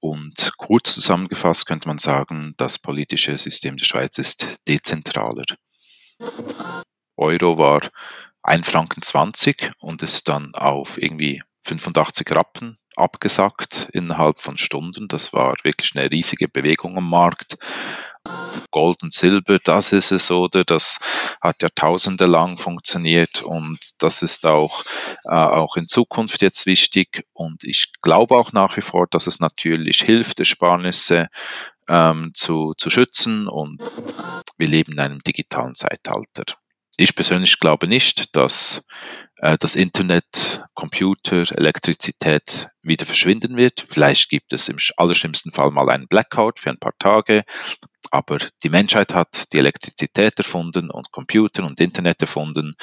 Und kurz zusammengefasst könnte man sagen, das politische System der Schweiz ist dezentraler. Euro war 1 Franken 20 und ist dann auf irgendwie 85 Rappen abgesackt innerhalb von Stunden. Das war wirklich eine riesige Bewegung am Markt. Gold und Silber, das ist es, oder? Das hat Jahrtausende lang funktioniert und das ist auch, äh, auch in Zukunft jetzt wichtig. Und ich glaube auch nach wie vor, dass es natürlich hilft, Ersparnisse ähm, zu, zu schützen und wir leben in einem digitalen Zeitalter. Ich persönlich glaube nicht, dass das Internet, Computer, Elektrizität wieder verschwinden wird. Vielleicht gibt es im allerschlimmsten Fall mal einen Blackout für ein paar Tage, aber die Menschheit hat die Elektrizität erfunden und Computer und Internet erfunden,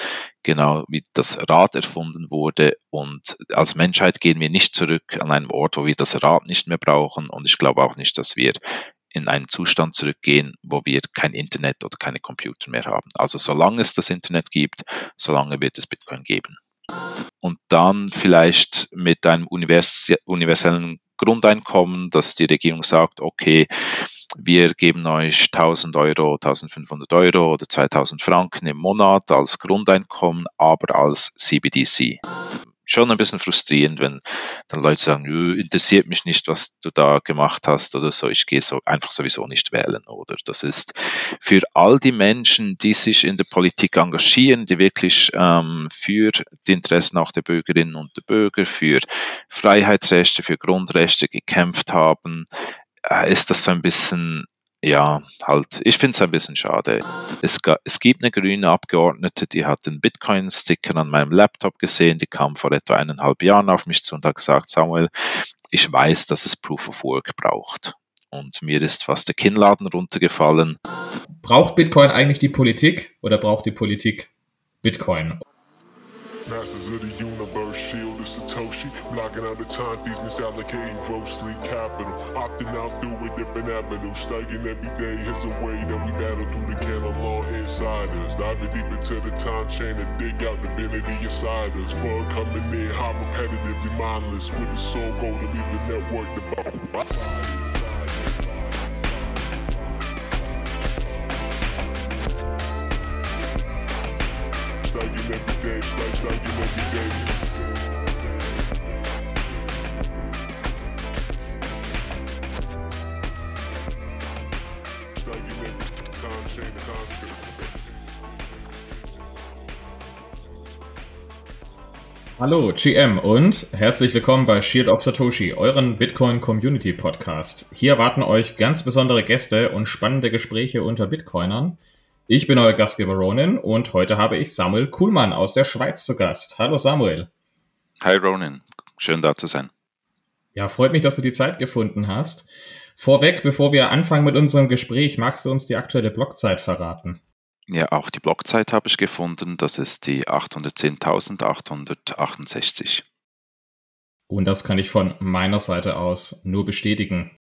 genau wie das Rad erfunden wurde. Und als Menschheit gehen wir nicht zurück an einen Ort, wo wir das Rad nicht mehr brauchen. Und ich glaube auch nicht, dass wir in einen Zustand zurückgehen, wo wir kein Internet oder keine Computer mehr haben. Also solange es das Internet gibt, solange wird es Bitcoin geben. Und dann vielleicht mit einem universellen Grundeinkommen, dass die Regierung sagt, okay, wir geben euch 1000 Euro, 1500 Euro oder 2000 Franken im Monat als Grundeinkommen, aber als CBDC schon ein bisschen frustrierend, wenn dann Leute sagen, interessiert mich nicht, was du da gemacht hast oder so, ich gehe so einfach sowieso nicht wählen, oder? Das ist für all die Menschen, die sich in der Politik engagieren, die wirklich ähm, für die Interessen auch der Bürgerinnen und der Bürger, für Freiheitsrechte, für Grundrechte gekämpft haben, äh, ist das so ein bisschen ja, halt, ich finde es ein bisschen schade. Es, es gibt eine grüne Abgeordnete, die hat den Bitcoin-Sticker an meinem Laptop gesehen, die kam vor etwa eineinhalb Jahren auf mich zu und hat gesagt, Samuel, ich weiß, dass es Proof of Work braucht. Und mir ist fast der Kinnladen runtergefallen. Braucht Bitcoin eigentlich die Politik oder braucht die Politik Bitcoin? Masters of the universe, Satoshi. Blocking out the time thieves, misallocating grossly capital. Opting out through a different avenue. Studying every day is a way that we battle through the canon law insiders. Diving deep into the time chain to dig out the divinity inside us. Fun coming in, high repetitively mindless. With the soul goal to leave the network devout. Hallo GM und herzlich willkommen bei Shield of Satoshi, euren Bitcoin Community Podcast. Hier erwarten euch ganz besondere Gäste und spannende Gespräche unter Bitcoinern. Ich bin euer Gastgeber Ronin und heute habe ich Samuel Kuhlmann aus der Schweiz zu Gast. Hallo Samuel. Hi Ronin, schön da zu sein. Ja, freut mich, dass du die Zeit gefunden hast. Vorweg, bevor wir anfangen mit unserem Gespräch, magst du uns die aktuelle Blockzeit verraten? Ja, auch die Blockzeit habe ich gefunden. Das ist die 810.868. Und das kann ich von meiner Seite aus nur bestätigen.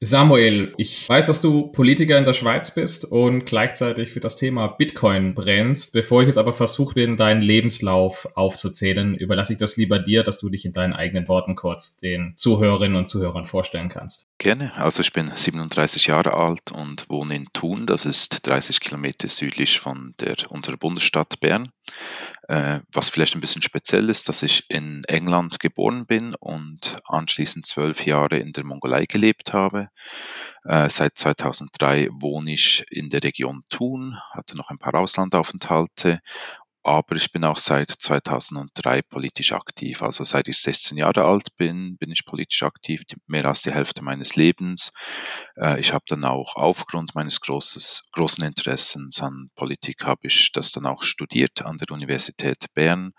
Samuel, ich weiß, dass du Politiker in der Schweiz bist und gleichzeitig für das Thema Bitcoin brennst. Bevor ich jetzt aber versuche bin, deinen Lebenslauf aufzuzählen, überlasse ich das lieber dir, dass du dich in deinen eigenen Worten kurz den Zuhörerinnen und Zuhörern vorstellen kannst. Gerne. Also ich bin 37 Jahre alt und wohne in Thun. Das ist 30 Kilometer südlich von der, unserer Bundesstadt Bern. Äh, was vielleicht ein bisschen speziell ist, dass ich in England geboren bin und anschließend zwölf Jahre in der Mongolei gelebt habe. Äh, seit 2003 wohne ich in der Region Thun, hatte noch ein paar Auslandaufenthalte aber ich bin auch seit 2003 politisch aktiv. Also seit ich 16 Jahre alt bin, bin ich politisch aktiv, mehr als die Hälfte meines Lebens. Äh, ich habe dann auch aufgrund meines großes, großen Interessens an Politik, habe ich das dann auch studiert an der Universität Bern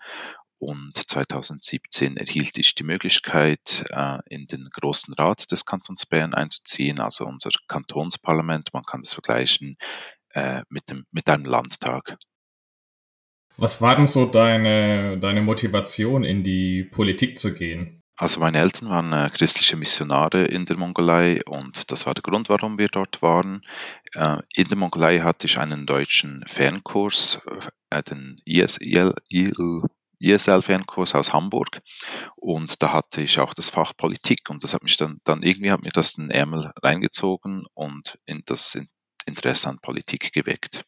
und 2017 erhielt ich die Möglichkeit, äh, in den Großen Rat des Kantons Bern einzuziehen, also unser Kantonsparlament. Man kann das vergleichen äh, mit, dem, mit einem Landtag. Was war denn so deine, deine Motivation, in die Politik zu gehen? Also meine Eltern waren äh, christliche Missionare in der Mongolei und das war der Grund, warum wir dort waren. Äh, in der Mongolei hatte ich einen deutschen Fernkurs, äh, den ISL, ESL-Fernkurs aus Hamburg und da hatte ich auch das Fach Politik und das hat mich dann, dann irgendwie hat mir das den Ärmel reingezogen und in das Interesse an Politik geweckt.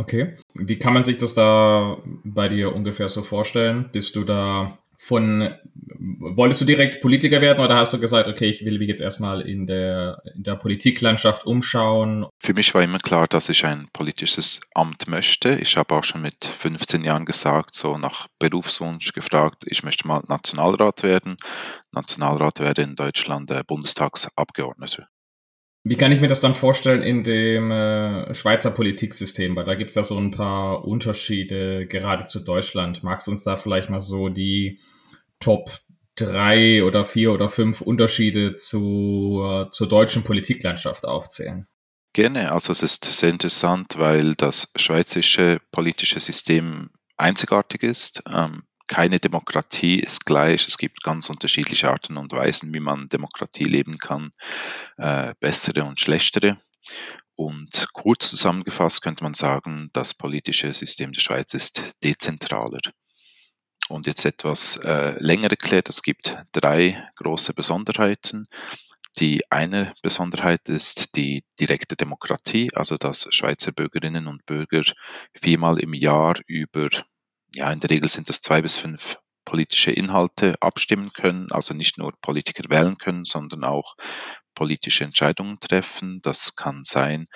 Okay. Wie kann man sich das da bei dir ungefähr so vorstellen? Bist du da von, wolltest du direkt Politiker werden oder hast du gesagt, okay, ich will mich jetzt erstmal in der, in der Politiklandschaft umschauen? Für mich war immer klar, dass ich ein politisches Amt möchte. Ich habe auch schon mit 15 Jahren gesagt, so nach Berufswunsch gefragt, ich möchte mal Nationalrat werden. Nationalrat wäre in Deutschland der Bundestagsabgeordnete. Wie kann ich mir das dann vorstellen in dem äh, Schweizer Politiksystem? Weil da gibt es ja so ein paar Unterschiede gerade zu Deutschland. Magst du uns da vielleicht mal so die Top drei oder vier oder fünf Unterschiede zu, äh, zur deutschen Politiklandschaft aufzählen? Gerne. Also es ist sehr interessant, weil das schweizerische politische System einzigartig ist. Ähm, keine Demokratie ist gleich. Es gibt ganz unterschiedliche Arten und Weisen, wie man Demokratie leben kann, äh, bessere und schlechtere. Und kurz zusammengefasst könnte man sagen, das politische System der Schweiz ist dezentraler. Und jetzt etwas äh, länger erklärt, es gibt drei große Besonderheiten. Die eine Besonderheit ist die direkte Demokratie, also dass Schweizer Bürgerinnen und Bürger viermal im Jahr über ja, in der Regel sind das zwei bis fünf politische Inhalte abstimmen können, also nicht nur Politiker wählen können, sondern auch politische Entscheidungen treffen. Das kann sein,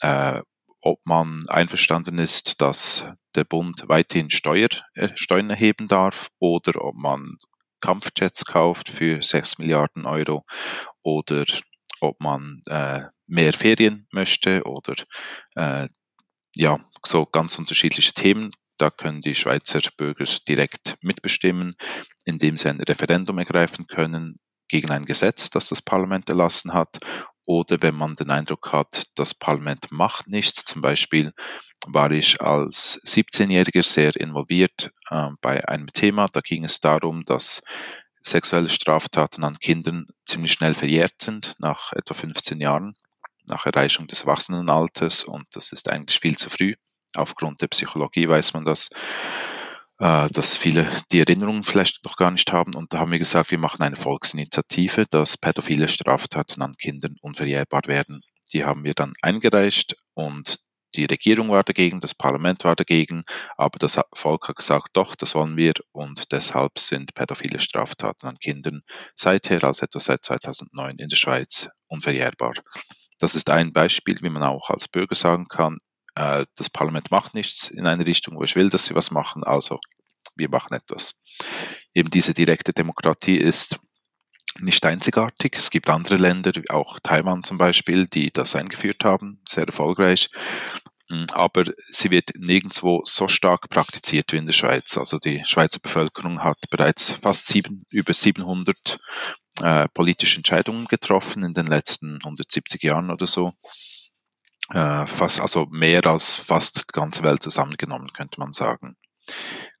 äh, ob man einverstanden ist, dass der Bund weiterhin Steuer, äh, Steuern erheben darf oder ob man Kampfjets kauft für sechs Milliarden Euro oder ob man äh, mehr Ferien möchte oder äh, ja, so ganz unterschiedliche Themen da können die Schweizer Bürger direkt mitbestimmen, indem sie ein Referendum ergreifen können gegen ein Gesetz, das das Parlament erlassen hat. Oder wenn man den Eindruck hat, das Parlament macht nichts. Zum Beispiel war ich als 17-Jähriger sehr involviert äh, bei einem Thema. Da ging es darum, dass sexuelle Straftaten an Kindern ziemlich schnell verjährt sind, nach etwa 15 Jahren, nach Erreichung des Erwachsenenalters. Und das ist eigentlich viel zu früh aufgrund der Psychologie weiß man das, äh, dass viele die Erinnerungen vielleicht noch gar nicht haben. Und da haben wir gesagt, wir machen eine Volksinitiative, dass pädophile Straftaten an Kindern unverjährbar werden. Die haben wir dann eingereicht und die Regierung war dagegen, das Parlament war dagegen, aber das Volk hat gesagt, doch, das wollen wir und deshalb sind pädophile Straftaten an Kindern seither, also etwa seit 2009 in der Schweiz, unverjährbar. Das ist ein Beispiel, wie man auch als Bürger sagen kann, äh, das Parlament macht nichts in eine Richtung, wo ich will, dass sie was machen, also wir machen etwas. Eben diese direkte Demokratie ist nicht einzigartig. Es gibt andere Länder, auch Taiwan zum Beispiel, die das eingeführt haben, sehr erfolgreich. Hm, aber sie wird nirgendwo so stark praktiziert wie in der Schweiz. Also die Schweizer Bevölkerung hat bereits fast sieben, über 700 äh, politische Entscheidungen getroffen in den letzten 170 Jahren oder so äh, fast, also mehr als fast die ganze Welt zusammengenommen, könnte man sagen.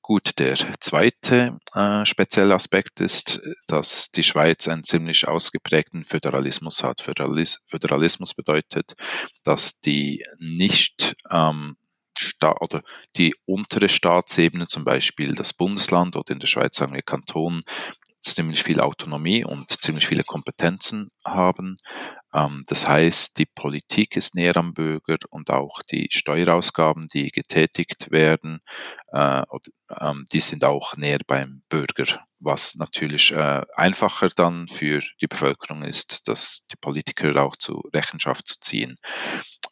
Gut, der zweite äh, spezielle Aspekt ist, dass die Schweiz einen ziemlich ausgeprägten Föderalismus hat. Föderalis Föderalismus bedeutet, dass die nicht ähm, oder die untere Staatsebene, zum Beispiel das Bundesland oder in der Schweiz sagen wir Kanton, ziemlich viel Autonomie und ziemlich viele Kompetenzen haben. Ähm, das heißt, die Politik ist näher am Bürger und auch die Steuerausgaben, die getätigt werden, äh, ähm, die sind auch näher beim Bürger, was natürlich äh, einfacher dann für die Bevölkerung ist, dass die Politiker auch zu Rechenschaft zu ziehen.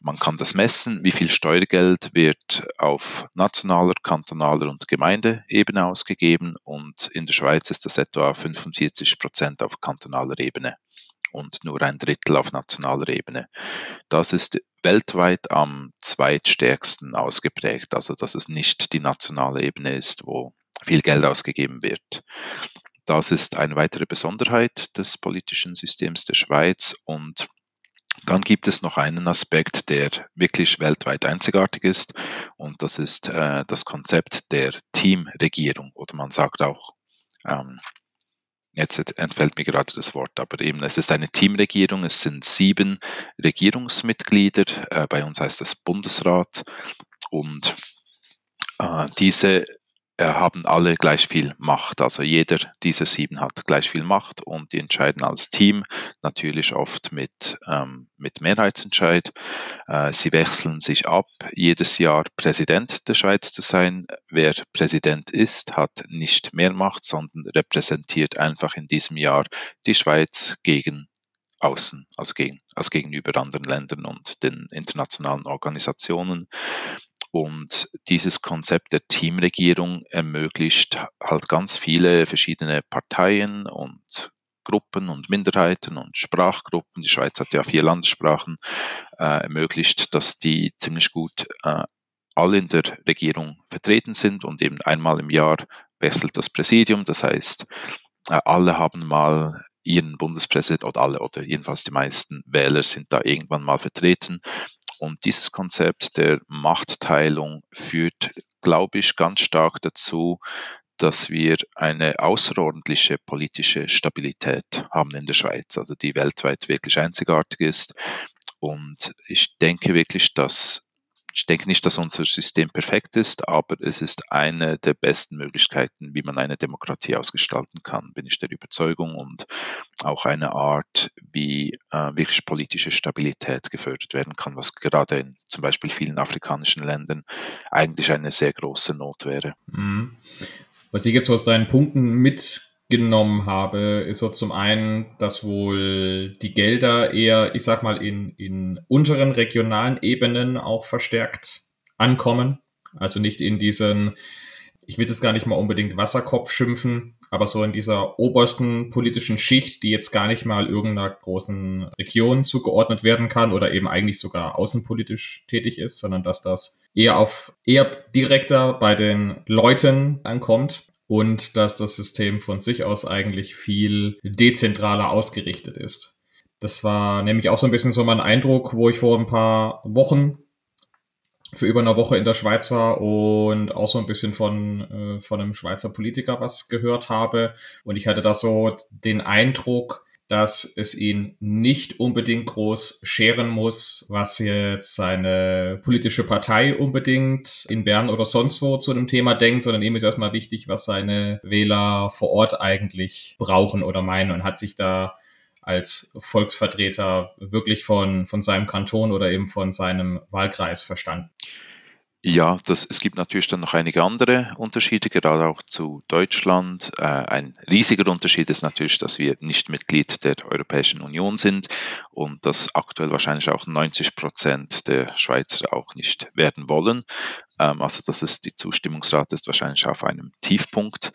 Man kann das messen, wie viel Steuergeld wird auf nationaler, kantonaler und Gemeindeebene ausgegeben und in der Schweiz ist das etwa 45 Prozent auf kantonaler Ebene und nur ein Drittel auf nationaler Ebene. Das ist weltweit am zweitstärksten ausgeprägt, also dass es nicht die nationale Ebene ist, wo viel Geld ausgegeben wird. Das ist eine weitere Besonderheit des politischen Systems der Schweiz und dann gibt es noch einen Aspekt, der wirklich weltweit einzigartig ist, und das ist äh, das Konzept der Teamregierung. Oder man sagt auch, ähm, jetzt entfällt mir gerade das Wort, aber eben, es ist eine Teamregierung, es sind sieben Regierungsmitglieder, äh, bei uns heißt das Bundesrat, und äh, diese haben alle gleich viel Macht. Also jeder dieser sieben hat gleich viel Macht und die entscheiden als Team, natürlich oft mit, ähm, mit Mehrheitsentscheid. Äh, sie wechseln sich ab, jedes Jahr Präsident der Schweiz zu sein. Wer Präsident ist, hat nicht mehr Macht, sondern repräsentiert einfach in diesem Jahr die Schweiz gegen außen, also, gegen, also gegenüber anderen Ländern und den internationalen Organisationen. Und dieses Konzept der Teamregierung ermöglicht halt ganz viele verschiedene Parteien und Gruppen und Minderheiten und Sprachgruppen, die Schweiz hat ja vier Landessprachen, äh, ermöglicht, dass die ziemlich gut äh, alle in der Regierung vertreten sind und eben einmal im Jahr wechselt das Präsidium. Das heißt, äh, alle haben mal ihren Bundespräsident oder alle oder jedenfalls die meisten Wähler sind da irgendwann mal vertreten. Und dieses Konzept der Machtteilung führt, glaube ich, ganz stark dazu, dass wir eine außerordentliche politische Stabilität haben in der Schweiz, also die weltweit wirklich einzigartig ist. Und ich denke wirklich, dass ich denke nicht, dass unser System perfekt ist, aber es ist eine der besten Möglichkeiten, wie man eine Demokratie ausgestalten kann, bin ich der Überzeugung und auch eine Art, wie äh, wirklich politische Stabilität gefördert werden kann, was gerade in zum Beispiel vielen afrikanischen Ländern eigentlich eine sehr große Not wäre. Mhm. Was ich jetzt aus deinen Punkten mit genommen habe, ist so zum einen, dass wohl die Gelder eher, ich sag mal, in, in unteren regionalen Ebenen auch verstärkt ankommen. Also nicht in diesen, ich will jetzt gar nicht mal unbedingt Wasserkopf schimpfen, aber so in dieser obersten politischen Schicht, die jetzt gar nicht mal irgendeiner großen Region zugeordnet werden kann oder eben eigentlich sogar außenpolitisch tätig ist, sondern dass das eher auf eher direkter bei den Leuten ankommt und dass das System von sich aus eigentlich viel dezentraler ausgerichtet ist. Das war nämlich auch so ein bisschen so mein Eindruck, wo ich vor ein paar Wochen für über eine Woche in der Schweiz war und auch so ein bisschen von, äh, von einem Schweizer Politiker was gehört habe. Und ich hatte da so den Eindruck, dass es ihn nicht unbedingt groß scheren muss, was jetzt seine politische Partei unbedingt in Bern oder sonst wo zu dem Thema denkt, sondern ihm ist erstmal wichtig, was seine Wähler vor Ort eigentlich brauchen oder meinen und hat sich da als Volksvertreter wirklich von, von seinem Kanton oder eben von seinem Wahlkreis verstanden. Ja, das, es gibt natürlich dann noch einige andere Unterschiede, gerade auch zu Deutschland. Äh, ein riesiger Unterschied ist natürlich, dass wir nicht Mitglied der Europäischen Union sind und dass aktuell wahrscheinlich auch 90 Prozent der Schweizer auch nicht werden wollen. Ähm, also das ist, die Zustimmungsrate ist wahrscheinlich auf einem Tiefpunkt.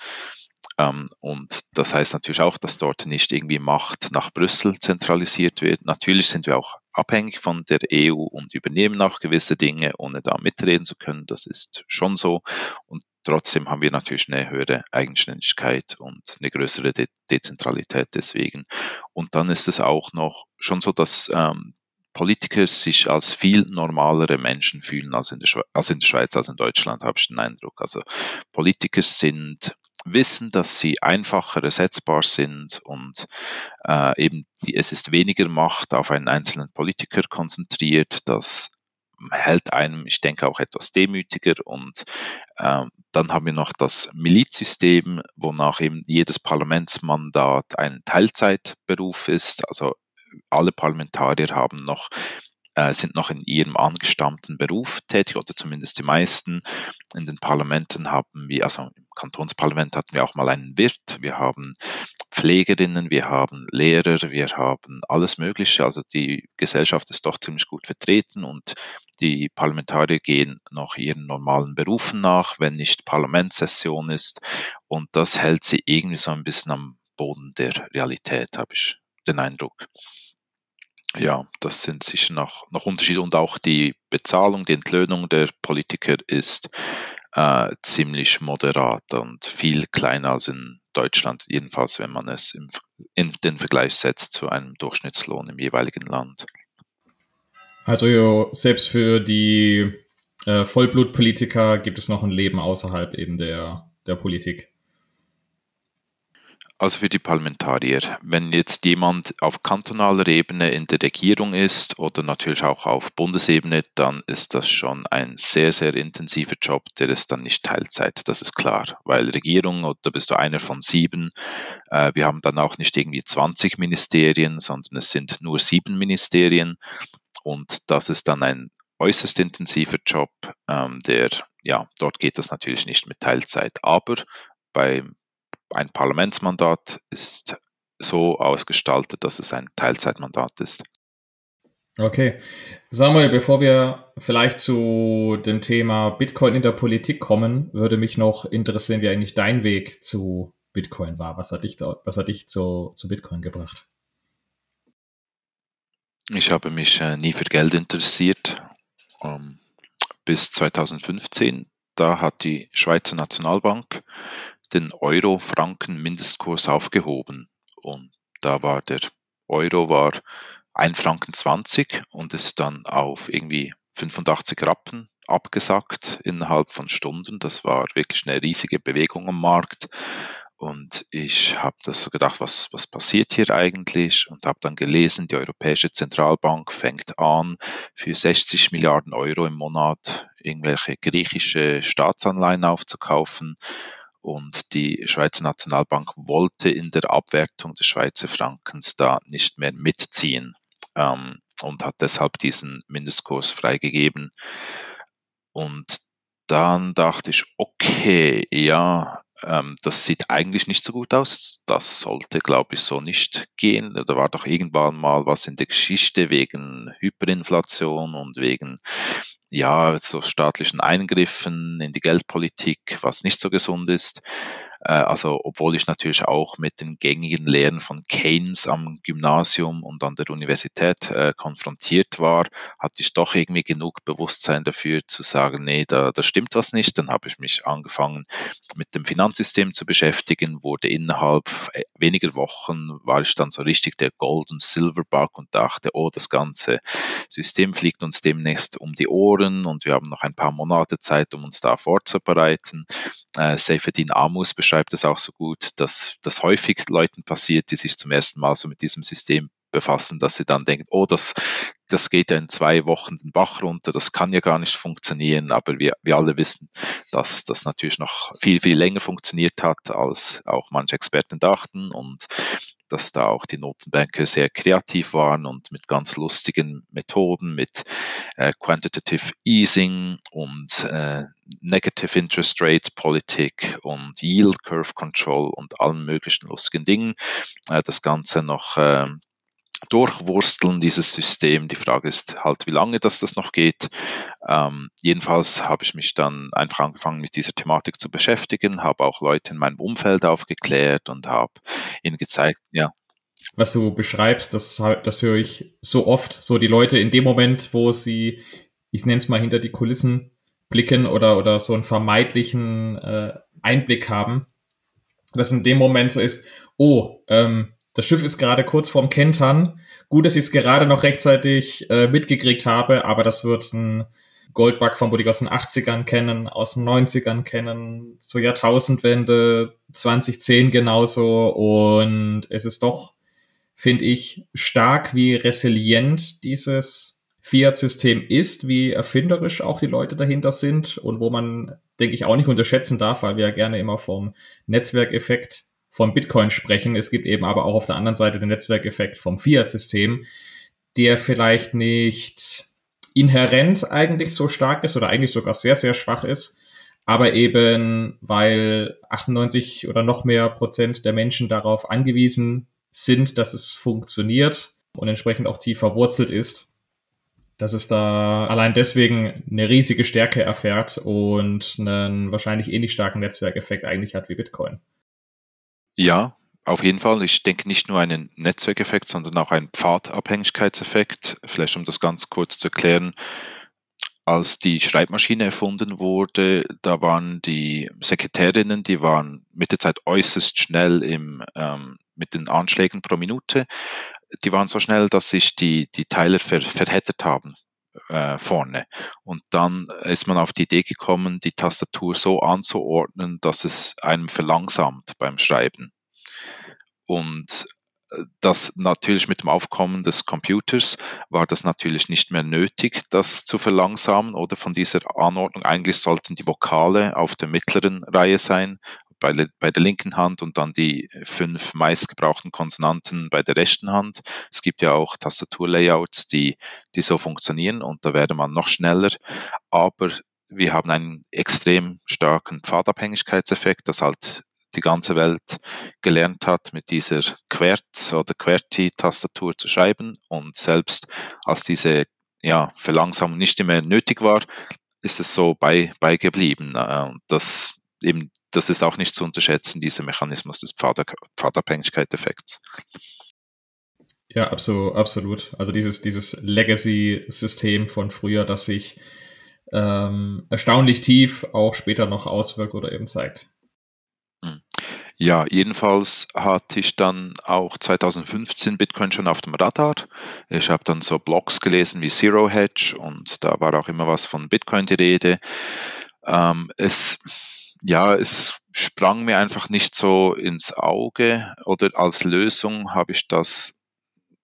Ähm, und das heißt natürlich auch, dass dort nicht irgendwie Macht nach Brüssel zentralisiert wird. Natürlich sind wir auch abhängig von der EU und übernehmen auch gewisse Dinge, ohne da mitreden zu können. Das ist schon so. Und trotzdem haben wir natürlich eine höhere Eigenständigkeit und eine größere De Dezentralität deswegen. Und dann ist es auch noch schon so, dass ähm, Politiker sich als viel normalere Menschen fühlen als in, der als in der Schweiz, als in Deutschland, habe ich den Eindruck. Also Politiker sind wissen, dass sie einfacher ersetzbar sind und äh, eben die, es ist weniger Macht auf einen einzelnen Politiker konzentriert. Das hält einem, ich denke, auch etwas demütiger. Und äh, dann haben wir noch das Milizsystem, wonach eben jedes Parlamentsmandat ein Teilzeitberuf ist. Also alle Parlamentarier haben noch äh, sind noch in ihrem angestammten Beruf tätig oder zumindest die meisten. In den Parlamenten haben wir, also im Kantonsparlament hatten wir auch mal einen Wirt, wir haben Pflegerinnen, wir haben Lehrer, wir haben alles Mögliche. Also die Gesellschaft ist doch ziemlich gut vertreten und die Parlamentarier gehen noch ihren normalen Berufen nach, wenn nicht Parlamentssession ist. Und das hält sie irgendwie so ein bisschen am Boden der Realität, habe ich den Eindruck ja, das sind sicher noch, noch Unterschiede und auch die Bezahlung, die Entlöhnung der Politiker ist äh, ziemlich moderat und viel kleiner als in Deutschland, jedenfalls wenn man es im, in den Vergleich setzt zu einem Durchschnittslohn im jeweiligen Land. Also selbst für die äh, Vollblutpolitiker gibt es noch ein Leben außerhalb eben der, der Politik. Also für die Parlamentarier, wenn jetzt jemand auf kantonaler Ebene in der Regierung ist oder natürlich auch auf Bundesebene, dann ist das schon ein sehr, sehr intensiver Job, der ist dann nicht Teilzeit, das ist klar, weil Regierung, da bist du einer von sieben, äh, wir haben dann auch nicht irgendwie 20 Ministerien, sondern es sind nur sieben Ministerien. Und das ist dann ein äußerst intensiver Job, ähm, der, ja, dort geht das natürlich nicht mit Teilzeit, aber beim ein Parlamentsmandat ist so ausgestaltet, dass es ein Teilzeitmandat ist. Okay. Samuel, bevor wir vielleicht zu dem Thema Bitcoin in der Politik kommen, würde mich noch interessieren, wie eigentlich dein Weg zu Bitcoin war. Was hat dich, was hat dich zu, zu Bitcoin gebracht? Ich habe mich äh, nie für Geld interessiert. Ähm, bis 2015. Da hat die Schweizer Nationalbank den Euro-Franken-Mindestkurs aufgehoben. Und da war der Euro war 1 Franken 20 und ist dann auf irgendwie 85 Rappen abgesackt innerhalb von Stunden. Das war wirklich eine riesige Bewegung am Markt. Und ich habe das so gedacht, was, was passiert hier eigentlich? Und habe dann gelesen, die Europäische Zentralbank fängt an, für 60 Milliarden Euro im Monat irgendwelche griechische Staatsanleihen aufzukaufen. Und die Schweizer Nationalbank wollte in der Abwertung des Schweizer Frankens da nicht mehr mitziehen ähm, und hat deshalb diesen Mindestkurs freigegeben. Und dann dachte ich, okay, ja, das sieht eigentlich nicht so gut aus. Das sollte, glaube ich, so nicht gehen. Da war doch irgendwann mal was in der Geschichte wegen Hyperinflation und wegen ja, so staatlichen Eingriffen in die Geldpolitik, was nicht so gesund ist. Äh, also obwohl ich natürlich auch mit den gängigen Lehren von Keynes am Gymnasium und an der Universität äh, konfrontiert war, hatte ich doch irgendwie genug Bewusstsein dafür zu sagen, nee, da, da stimmt was nicht. Dann habe ich mich angefangen mit dem Finanzsystem zu beschäftigen, wurde innerhalb äh, weniger Wochen, war ich dann so richtig der Gold- und Silverbug und dachte, oh, das ganze System fliegt uns demnächst um die Ohren und wir haben noch ein paar Monate Zeit, um uns da vorzubereiten. Äh, Seyfedin Amus beschreibt es auch so gut, dass das häufig Leuten passiert, die sich zum ersten Mal so mit diesem System befassen, dass sie dann denken, oh, das, das geht ja in zwei Wochen den Bach runter, das kann ja gar nicht funktionieren, aber wir, wir alle wissen, dass das natürlich noch viel, viel länger funktioniert hat, als auch manche Experten dachten. Und dass da auch die Notenbanker sehr kreativ waren und mit ganz lustigen Methoden, mit äh, Quantitative Easing und äh, Negative Interest Rate Politik und Yield Curve Control und allen möglichen lustigen Dingen. Äh, das Ganze noch äh, durchwursteln, dieses System. Die Frage ist halt, wie lange das, das noch geht. Ähm, jedenfalls habe ich mich dann einfach angefangen, mit dieser Thematik zu beschäftigen, habe auch Leute in meinem Umfeld aufgeklärt und habe ihnen gezeigt, ja. Was du beschreibst, das, das höre ich so oft, so die Leute in dem Moment, wo sie, ich nenne es mal, hinter die Kulissen blicken oder, oder so einen vermeidlichen äh, Einblick haben, dass in dem Moment so ist, oh, ähm, das Schiff ist gerade kurz vorm Kentern. Gut, dass ich es gerade noch rechtzeitig äh, mitgekriegt habe, aber das wird ein Goldbug von ich aus den 80ern kennen, aus den 90ern kennen, zur Jahrtausendwende, 2010 genauso. Und es ist doch, finde ich, stark, wie resilient dieses Fiat-System ist, wie erfinderisch auch die Leute dahinter sind und wo man, denke ich, auch nicht unterschätzen darf, weil wir ja gerne immer vom Netzwerkeffekt von Bitcoin sprechen. Es gibt eben aber auch auf der anderen Seite den Netzwerkeffekt vom Fiat-System, der vielleicht nicht inhärent eigentlich so stark ist oder eigentlich sogar sehr, sehr schwach ist, aber eben weil 98 oder noch mehr Prozent der Menschen darauf angewiesen sind, dass es funktioniert und entsprechend auch tief verwurzelt ist, dass es da allein deswegen eine riesige Stärke erfährt und einen wahrscheinlich ähnlich starken Netzwerkeffekt eigentlich hat wie Bitcoin. Ja, auf jeden Fall. Ich denke nicht nur einen Netzwerkeffekt, sondern auch einen Pfadabhängigkeitseffekt. Vielleicht um das ganz kurz zu erklären. Als die Schreibmaschine erfunden wurde, da waren die Sekretärinnen, die waren mit der Zeit äußerst schnell im, ähm, mit den Anschlägen pro Minute. Die waren so schnell, dass sich die, die Teiler ver, verhättet haben äh, vorne. Und dann ist man auf die Idee gekommen, die Tastatur so anzuordnen, dass es einem verlangsamt beim Schreiben. und das natürlich mit dem Aufkommen des Computers war das natürlich nicht mehr nötig, das zu verlangsamen oder von dieser Anordnung. Eigentlich sollten die Vokale auf der mittleren Reihe sein, bei, bei der linken Hand und dann die fünf meistgebrauchten Konsonanten bei der rechten Hand. Es gibt ja auch Tastaturlayouts, die, die so funktionieren und da wäre man noch schneller. Aber wir haben einen extrem starken Pfadabhängigkeitseffekt, dass halt die ganze Welt gelernt hat, mit dieser Querz- oder QWERTY-Tastatur zu schreiben. Und selbst als diese ja, Verlangsamung nicht mehr nötig war, ist es so bei, beigeblieben. Äh, und das eben, das ist auch nicht zu unterschätzen, dieser Mechanismus des Pfad Pfadabhängigkeit-Effekts. Ja, absolut. Also dieses, dieses Legacy-System von früher, das sich ähm, erstaunlich tief auch später noch auswirkt oder eben zeigt. Ja, jedenfalls hatte ich dann auch 2015 Bitcoin schon auf dem Radar. Ich habe dann so Blogs gelesen wie Zero Hedge und da war auch immer was von Bitcoin die Rede. Ähm, es, ja, es sprang mir einfach nicht so ins Auge oder als Lösung habe ich das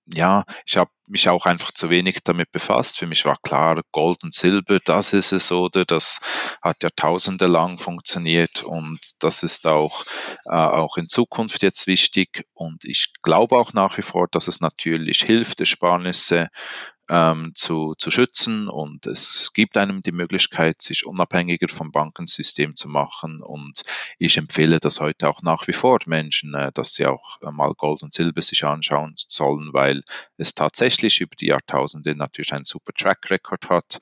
ja, ich habe mich auch einfach zu wenig damit befasst. Für mich war klar, Gold und Silber, das ist es, oder? Das hat Jahrtausende lang funktioniert und das ist auch, äh, auch in Zukunft jetzt wichtig. Und ich glaube auch nach wie vor, dass es natürlich hilft, Ersparnisse ähm, zu, zu schützen und es gibt einem die Möglichkeit, sich unabhängiger vom Bankensystem zu machen und ich empfehle das heute auch nach wie vor Menschen, äh, dass sie auch äh, mal Gold und Silber sich anschauen sollen, weil es tatsächlich über die Jahrtausende natürlich einen super Track Record hat.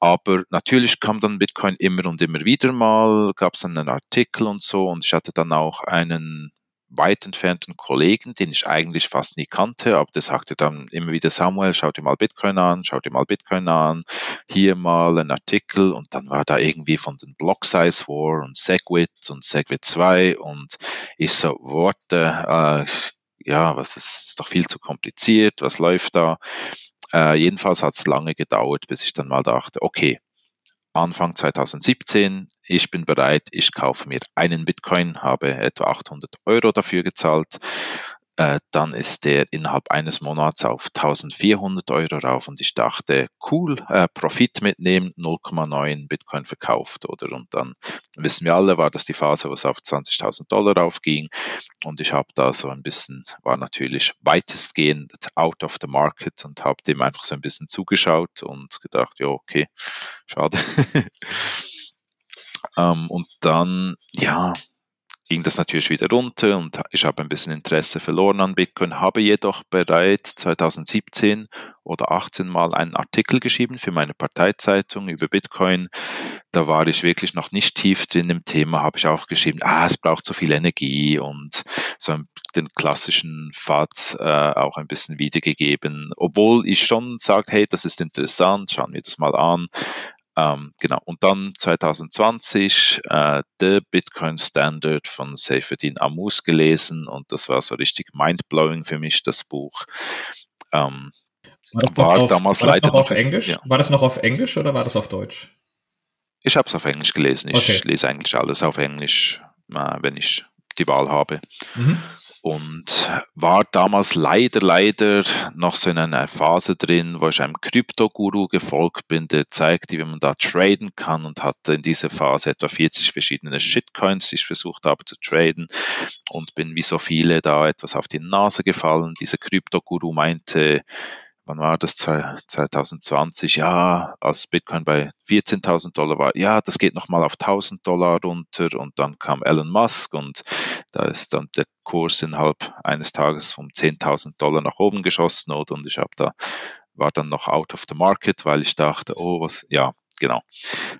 Aber natürlich kam dann Bitcoin immer und immer wieder mal, gab es einen Artikel und so und ich hatte dann auch einen weit entfernten Kollegen, den ich eigentlich fast nie kannte, aber der sagte dann immer wieder, Samuel, schau dir mal Bitcoin an, schau dir mal Bitcoin an, hier mal ein Artikel und dann war da irgendwie von den Block Size War und Segwit und Segwit 2 und ich so, Worte, äh, ja, was ist, ist doch viel zu kompliziert, was läuft da? Äh, jedenfalls hat es lange gedauert, bis ich dann mal dachte, okay, Anfang 2017, ich bin bereit, ich kaufe mir einen Bitcoin, habe etwa 800 Euro dafür gezahlt äh, dann ist der innerhalb eines Monats auf 1400 Euro rauf und ich dachte, cool, äh, Profit mitnehmen, 0,9 Bitcoin verkauft, oder? Und dann wissen wir alle, war das die Phase, wo es auf 20.000 Dollar aufging und ich habe da so ein bisschen, war natürlich weitestgehend out of the market und habe dem einfach so ein bisschen zugeschaut und gedacht, ja, okay, schade. ähm, und dann, ja, ging das natürlich wieder runter und ich habe ein bisschen Interesse verloren an Bitcoin, habe jedoch bereits 2017 oder 18 mal einen Artikel geschrieben für meine Parteizeitung über Bitcoin. Da war ich wirklich noch nicht tief drin im Thema, habe ich auch geschrieben, ah, es braucht so viel Energie und so den klassischen Pfad äh, auch ein bisschen wiedergegeben, obwohl ich schon sage, hey, das ist interessant, schauen wir das mal an. Ähm, genau. Und dann 2020 äh, The Bitcoin Standard von Seyfedin Amus gelesen und das war so richtig mindblowing für mich, das Buch. Ähm, war, war auf, damals war leider noch auf Englisch? Ja. War das noch auf Englisch oder war das auf Deutsch? Ich habe es auf Englisch gelesen. Ich okay. lese eigentlich alles auf Englisch, äh, wenn ich die Wahl habe. Mhm und war damals leider, leider noch so in einer Phase drin, wo ich einem Krypto-Guru gefolgt bin, der zeigte, wie man da traden kann und hatte in dieser Phase etwa 40 verschiedene Shitcoins, die ich versucht habe zu traden und bin wie so viele da etwas auf die Nase gefallen. Dieser Krypto-Guru meinte, wann war das, 2020, ja, als Bitcoin bei 14.000 Dollar war, ja, das geht nochmal auf 1.000 Dollar runter. Und dann kam Elon Musk und da ist dann der Kurs innerhalb eines Tages um 10.000 Dollar nach oben geschossen oder und ich habe da, war dann noch out of the market, weil ich dachte, oh, was, ja, genau.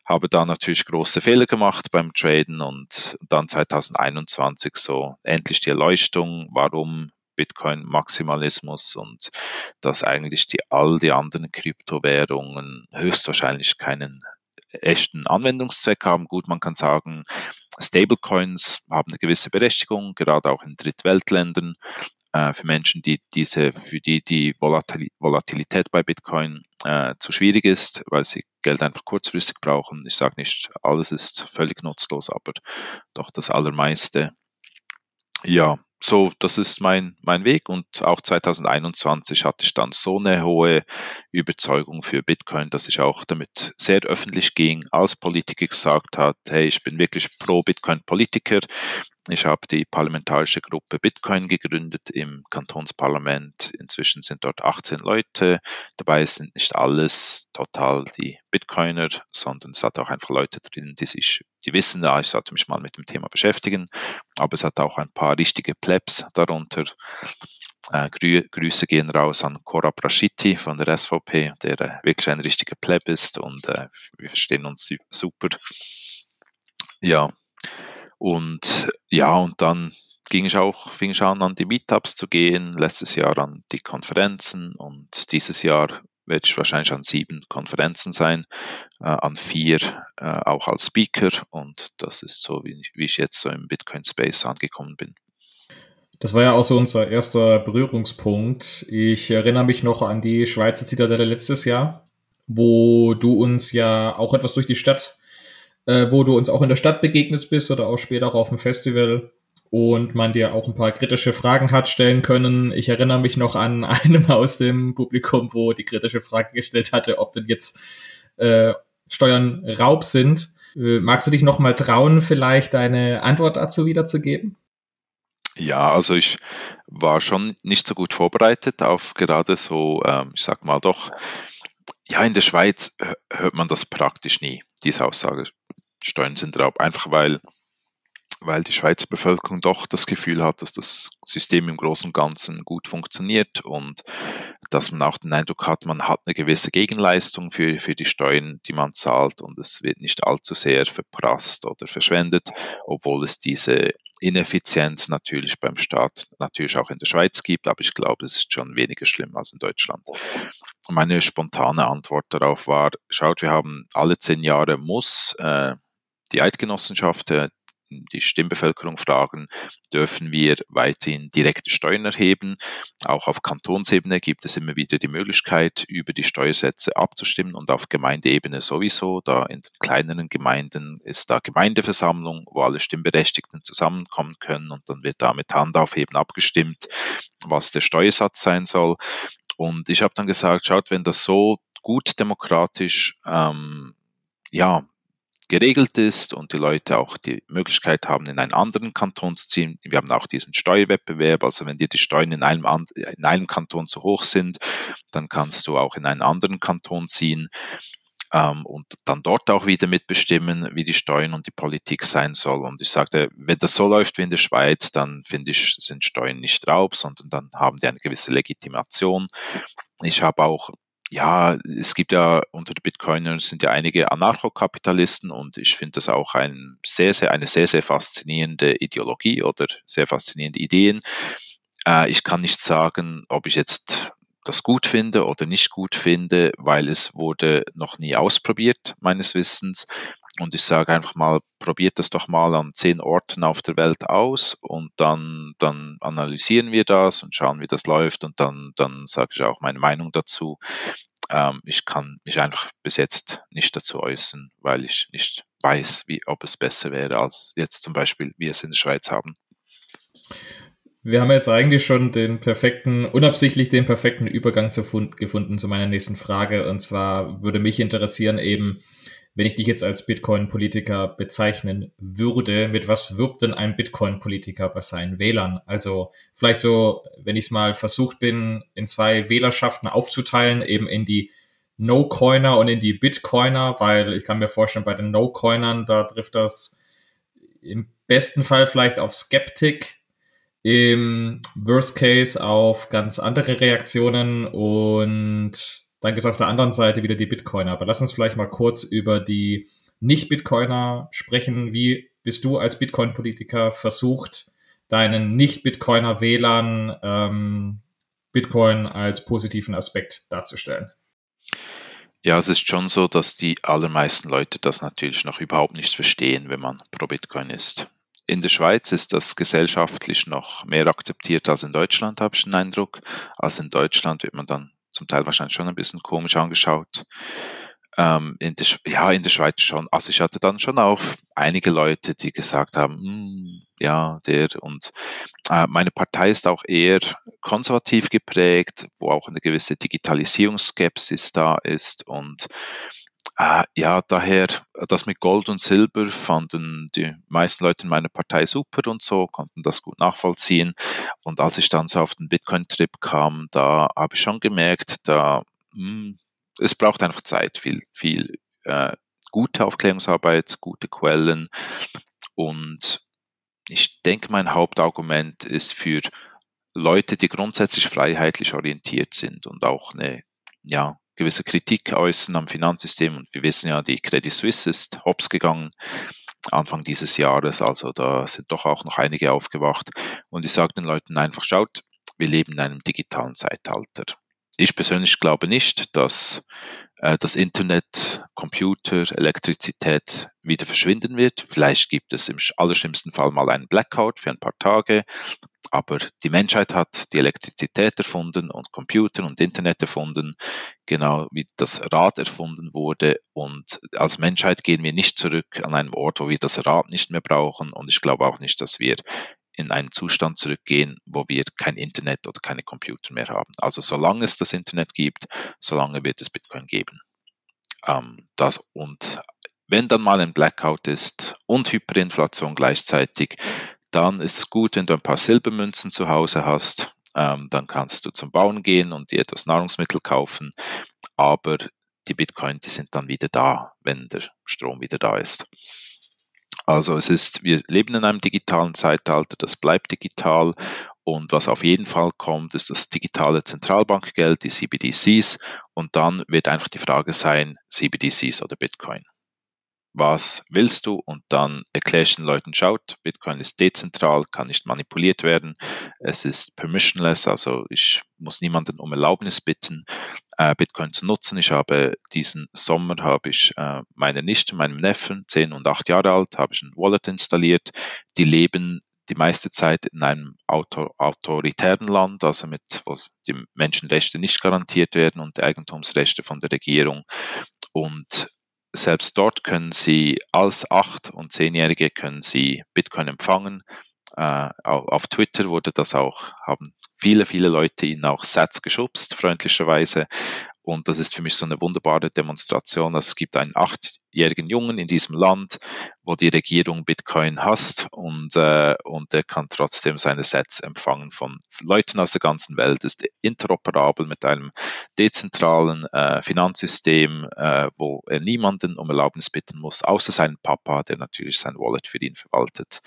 Habe da natürlich große Fehler gemacht beim Traden und dann 2021 so endlich die Erleuchtung, warum Bitcoin-Maximalismus und dass eigentlich die, all die anderen Kryptowährungen höchstwahrscheinlich keinen echten Anwendungszweck haben. Gut, man kann sagen, Stablecoins haben eine gewisse Berechtigung, gerade auch in Drittweltländern, äh, für Menschen, die diese, für die die Volatilität bei Bitcoin äh, zu schwierig ist, weil sie Geld einfach kurzfristig brauchen. Ich sage nicht, alles ist völlig nutzlos, aber doch das Allermeiste. Ja, so, das ist mein, mein Weg und auch 2021 hatte ich dann so eine hohe Überzeugung für Bitcoin, dass ich auch damit sehr öffentlich ging, als Politiker gesagt hat, hey, ich bin wirklich pro Bitcoin Politiker, ich habe die parlamentarische Gruppe Bitcoin gegründet im Kantonsparlament. Inzwischen sind dort 18 Leute. Dabei sind nicht alles total die Bitcoiner, sondern es hat auch einfach Leute drin, die sich, die wissen, ja, ich sollte mich mal mit dem Thema beschäftigen. Aber es hat auch ein paar richtige Plebs darunter. Äh, Grü Grüße gehen raus an Cora Praschiti von der SVP, der äh, wirklich ein richtiger Pleb ist und äh, wir verstehen uns super. Ja, und ja, und dann ging ich auch, fing ich an, an die Meetups zu gehen, letztes Jahr an die Konferenzen und dieses Jahr werde ich wahrscheinlich an sieben Konferenzen sein, äh, an vier äh, auch als Speaker und das ist so, wie ich, wie ich jetzt so im Bitcoin-Space angekommen bin. Das war ja auch so unser erster Berührungspunkt. Ich erinnere mich noch an die Schweizer Zitadelle letztes Jahr, wo du uns ja auch etwas durch die Stadt äh, wo du uns auch in der Stadt begegnet bist oder auch später auch auf dem Festival und man dir auch ein paar kritische Fragen hat stellen können. Ich erinnere mich noch an einem aus dem Publikum, wo die kritische Frage gestellt hatte, ob denn jetzt äh, Steuern Raub sind. Äh, magst du dich noch mal trauen, vielleicht deine Antwort dazu wiederzugeben? Ja, also ich war schon nicht so gut vorbereitet auf gerade so, ähm, ich sag mal doch, ja, in der Schweiz hört man das praktisch nie, diese Aussage. Steuern sind Raub, einfach weil, weil die Schweizer Bevölkerung doch das Gefühl hat, dass das System im Großen und Ganzen gut funktioniert und dass man auch den Eindruck hat, man hat eine gewisse Gegenleistung für, für die Steuern, die man zahlt und es wird nicht allzu sehr verprasst oder verschwendet, obwohl es diese Ineffizienz natürlich beim Staat natürlich auch in der Schweiz gibt, aber ich glaube, es ist schon weniger schlimm als in Deutschland. Meine spontane Antwort darauf war, schaut, wir haben alle zehn Jahre muss äh, die Eidgenossenschaft, äh, die Stimmbevölkerung fragen, dürfen wir weiterhin direkte Steuern erheben. Auch auf Kantonsebene gibt es immer wieder die Möglichkeit, über die Steuersätze abzustimmen und auf Gemeindeebene sowieso. Da in kleineren Gemeinden ist da Gemeindeversammlung, wo alle Stimmberechtigten zusammenkommen können und dann wird da mit Handaufheben abgestimmt, was der Steuersatz sein soll. Und ich habe dann gesagt, schaut, wenn das so gut demokratisch ähm, ja, geregelt ist und die Leute auch die Möglichkeit haben, in einen anderen Kanton zu ziehen. Wir haben auch diesen Steuerwettbewerb, also wenn dir die Steuern in einem, in einem Kanton zu hoch sind, dann kannst du auch in einen anderen Kanton ziehen ähm, und dann dort auch wieder mitbestimmen, wie die Steuern und die Politik sein soll. Und ich sagte, wenn das so läuft wie in der Schweiz, dann finde ich, sind Steuern nicht Raub, sondern dann haben die eine gewisse Legitimation. Ich habe auch ja, es gibt ja unter den Bitcoinern sind ja einige Anarchokapitalisten und ich finde das auch ein sehr, sehr, eine sehr, sehr faszinierende Ideologie oder sehr faszinierende Ideen. Äh, ich kann nicht sagen, ob ich jetzt das gut finde oder nicht gut finde, weil es wurde noch nie ausprobiert, meines Wissens. Und ich sage einfach mal, probiert das doch mal an zehn Orten auf der Welt aus und dann, dann analysieren wir das und schauen, wie das läuft und dann, dann sage ich auch meine Meinung dazu. Ähm, ich kann mich einfach bis jetzt nicht dazu äußern, weil ich nicht weiß, wie, ob es besser wäre als jetzt zum Beispiel, wie es in der Schweiz haben. Wir haben jetzt eigentlich schon den perfekten, unabsichtlich den perfekten Übergang zu gefunden zu meiner nächsten Frage. Und zwar würde mich interessieren eben, wenn ich dich jetzt als Bitcoin-Politiker bezeichnen würde, mit was wirbt denn ein Bitcoin-Politiker bei seinen Wählern? Also vielleicht so, wenn ich es mal versucht bin, in zwei Wählerschaften aufzuteilen, eben in die No-Coiner und in die Bitcoiner, weil ich kann mir vorstellen, bei den No-Coinern, da trifft das im besten Fall vielleicht auf Skeptik, im Worst Case auf ganz andere Reaktionen und dann gibt es auf der anderen Seite wieder die Bitcoiner. Aber lass uns vielleicht mal kurz über die Nicht-Bitcoiner sprechen. Wie bist du als Bitcoin-Politiker versucht, deinen Nicht-Bitcoiner-Wählern ähm, Bitcoin als positiven Aspekt darzustellen? Ja, es ist schon so, dass die allermeisten Leute das natürlich noch überhaupt nicht verstehen, wenn man pro Bitcoin ist. In der Schweiz ist das gesellschaftlich noch mehr akzeptiert als in Deutschland, habe ich den Eindruck. Also in Deutschland wird man dann zum Teil wahrscheinlich schon ein bisschen komisch angeschaut. ähm, in der, ja, in der Schweiz schon. Also ich hatte dann schon auch einige Leute, die gesagt haben, hm, ja, der und äh, meine Partei ist auch eher konservativ geprägt, wo auch eine gewisse Digitalisierungsskepsis da ist und äh, ja, daher, das mit Gold und Silber fanden die meisten Leute in meiner Partei super und so, konnten das gut nachvollziehen. Und als ich dann so auf den Bitcoin-Trip kam, da habe ich schon gemerkt, da, mh, hm, es braucht einfach Zeit, viel, viel äh, gute Aufklärungsarbeit, gute Quellen. Und ich denke, mein Hauptargument ist für Leute, die grundsätzlich freiheitlich orientiert sind und auch eine ja, gewisse Kritik äußern am Finanzsystem. Und wir wissen ja, die Credit Suisse ist hops gegangen Anfang dieses Jahres. Also da sind doch auch noch einige aufgewacht. Und ich sage den Leuten einfach, schaut, wir leben in einem digitalen Zeitalter. Ich persönlich glaube nicht, dass das Internet, Computer, Elektrizität wieder verschwinden wird. Vielleicht gibt es im allerschlimmsten Fall mal einen Blackout für ein paar Tage, aber die Menschheit hat die Elektrizität erfunden und Computer und Internet erfunden, genau wie das Rad erfunden wurde. Und als Menschheit gehen wir nicht zurück an einen Ort, wo wir das Rad nicht mehr brauchen. Und ich glaube auch nicht, dass wir in einen Zustand zurückgehen, wo wir kein Internet oder keine Computer mehr haben. Also solange es das Internet gibt, solange wird es Bitcoin geben. Ähm, das, und wenn dann mal ein Blackout ist und Hyperinflation gleichzeitig, dann ist es gut, wenn du ein paar Silbermünzen zu Hause hast. Ähm, dann kannst du zum Bauen gehen und dir etwas Nahrungsmittel kaufen. Aber die Bitcoin, die sind dann wieder da, wenn der Strom wieder da ist. Also es ist, wir leben in einem digitalen Zeitalter, das bleibt digital. Und was auf jeden Fall kommt, ist das digitale Zentralbankgeld, die CBDCs und dann wird einfach die Frage sein, CBDCs oder Bitcoin? Was willst du? Und dann erkläre ich den Leuten, schaut, Bitcoin ist dezentral, kann nicht manipuliert werden, es ist permissionless, also ich muss niemanden um Erlaubnis bitten, äh, Bitcoin zu nutzen. Ich habe diesen Sommer habe ich äh, meine Nichte, meinem Neffen, zehn und acht Jahre alt, habe ich ein Wallet installiert, die leben die meiste Zeit in einem autor autoritären Land, also mit, wo die Menschenrechte nicht garantiert werden und die Eigentumsrechte von der Regierung. Und selbst dort können Sie als acht- und zehnjährige können Sie Bitcoin empfangen. Äh, auf Twitter wurde das auch, haben viele, viele Leute ihnen auch Sets geschubst, freundlicherweise. Und das ist für mich so eine wunderbare Demonstration. Also es gibt einen achtjährigen Jungen in diesem Land, wo die Regierung Bitcoin hasst und, äh, und der kann trotzdem seine Sets empfangen von Leuten aus der ganzen Welt, ist interoperabel mit einem dezentralen äh, Finanzsystem, äh, wo er niemanden um Erlaubnis bitten muss, außer seinen Papa, der natürlich sein Wallet für ihn verwaltet.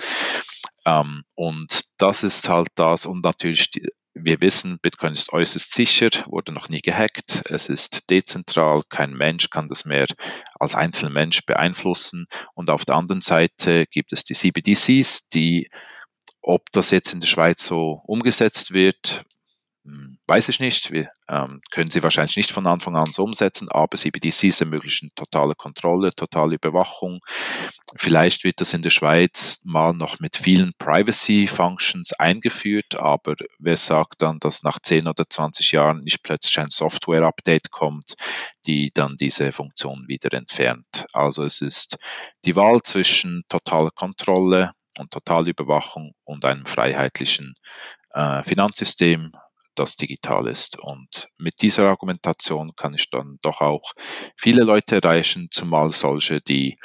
Ähm, und das ist halt das und natürlich die, wir wissen, Bitcoin ist äußerst sicher, wurde noch nie gehackt, es ist dezentral, kein Mensch kann das mehr als einzelner Mensch beeinflussen. Und auf der anderen Seite gibt es die CBDCs, die, ob das jetzt in der Schweiz so umgesetzt wird, weiß ich nicht. Wir ähm, können sie wahrscheinlich nicht von Anfang an so umsetzen, aber CBDCs ermöglichen totale Kontrolle, totale Überwachung. Vielleicht wird das in der Schweiz mal noch mit vielen Privacy-Functions eingeführt, aber wer sagt dann, dass nach 10 oder 20 Jahren nicht plötzlich ein Software-Update kommt, die dann diese Funktion wieder entfernt? Also es ist die Wahl zwischen totaler Kontrolle und Totalüberwachung und einem freiheitlichen äh, Finanzsystem, das digital ist. Und mit dieser Argumentation kann ich dann doch auch viele Leute erreichen, zumal solche, die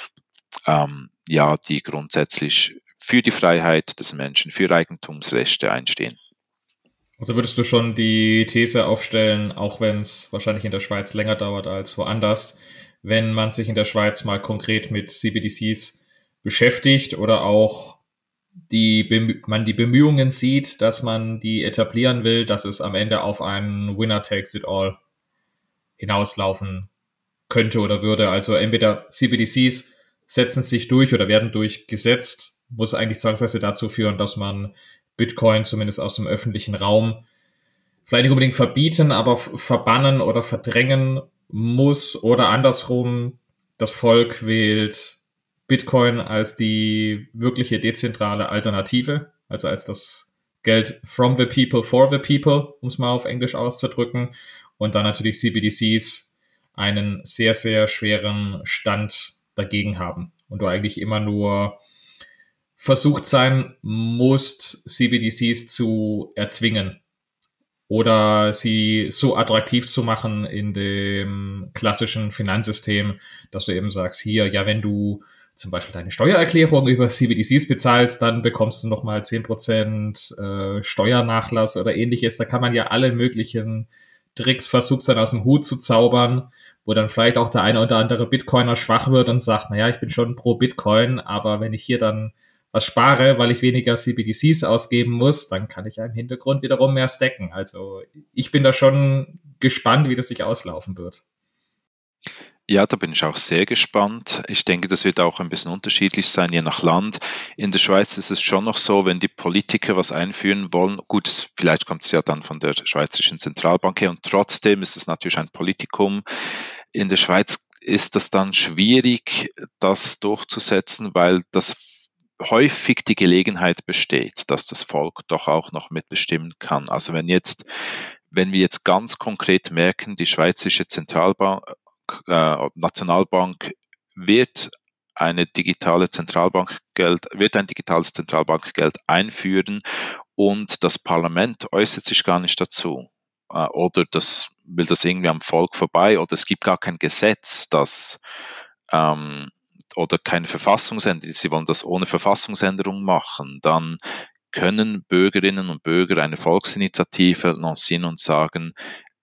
ähm, ja, die grundsätzlich für die Freiheit des Menschen, für Eigentumsrechte einstehen. Also würdest du schon die These aufstellen, auch wenn es wahrscheinlich in der Schweiz länger dauert als woanders, wenn man sich in der Schweiz mal konkret mit CBDCs beschäftigt oder auch die, man die Bemühungen sieht, dass man die etablieren will, dass es am Ende auf einen Winner takes it all hinauslaufen könnte oder würde. Also entweder CBDCs setzen sich durch oder werden durchgesetzt, muss eigentlich zwangsweise dazu führen, dass man Bitcoin zumindest aus dem öffentlichen Raum vielleicht nicht unbedingt verbieten, aber verbannen oder verdrängen muss oder andersrum das Volk wählt Bitcoin als die wirkliche dezentrale Alternative, also als das Geld from the people for the people, um es mal auf Englisch auszudrücken. Und dann natürlich CBDCs einen sehr, sehr schweren Stand dagegen haben und du eigentlich immer nur versucht sein musst, CBDCs zu erzwingen oder sie so attraktiv zu machen in dem klassischen Finanzsystem, dass du eben sagst, hier, ja, wenn du zum Beispiel deine Steuererklärung über CBDCs bezahlst, dann bekommst du nochmal 10% äh, Steuernachlass oder ähnliches. Da kann man ja alle möglichen Tricks versucht sein aus dem Hut zu zaubern, wo dann vielleicht auch der eine oder andere Bitcoiner schwach wird und sagt, naja, ich bin schon pro Bitcoin, aber wenn ich hier dann was spare, weil ich weniger CBDCs ausgeben muss, dann kann ich ja im Hintergrund wiederum mehr stacken. Also ich bin da schon gespannt, wie das sich auslaufen wird. Ja, da bin ich auch sehr gespannt. Ich denke, das wird auch ein bisschen unterschiedlich sein, je nach Land. In der Schweiz ist es schon noch so, wenn die Politiker was einführen wollen, gut, vielleicht kommt es ja dann von der Schweizerischen Zentralbank her und trotzdem ist es natürlich ein Politikum. In der Schweiz ist das dann schwierig, das durchzusetzen, weil das häufig die Gelegenheit besteht, dass das Volk doch auch noch mitbestimmen kann. Also wenn jetzt, wenn wir jetzt ganz konkret merken, die Schweizerische Zentralbank äh, Nationalbank wird eine digitale Zentralbankgeld, wird ein digitales Zentralbankgeld einführen und das Parlament äußert sich gar nicht dazu. Äh, oder das will das irgendwie am Volk vorbei oder es gibt gar kein Gesetz, das ähm, oder keine Verfassungsänderung, sie wollen das ohne Verfassungsänderung machen, dann können Bürgerinnen und Bürger eine Volksinitiative lancieren und sagen,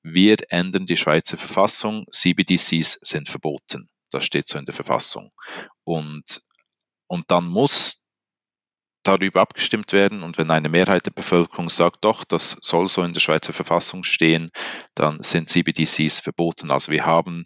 wir ändern die Schweizer Verfassung, CBDCs sind verboten. Das steht so in der Verfassung. Und, und dann muss darüber abgestimmt werden und wenn eine Mehrheit der Bevölkerung sagt, doch, das soll so in der Schweizer Verfassung stehen, dann sind CBDCs verboten. Also wir haben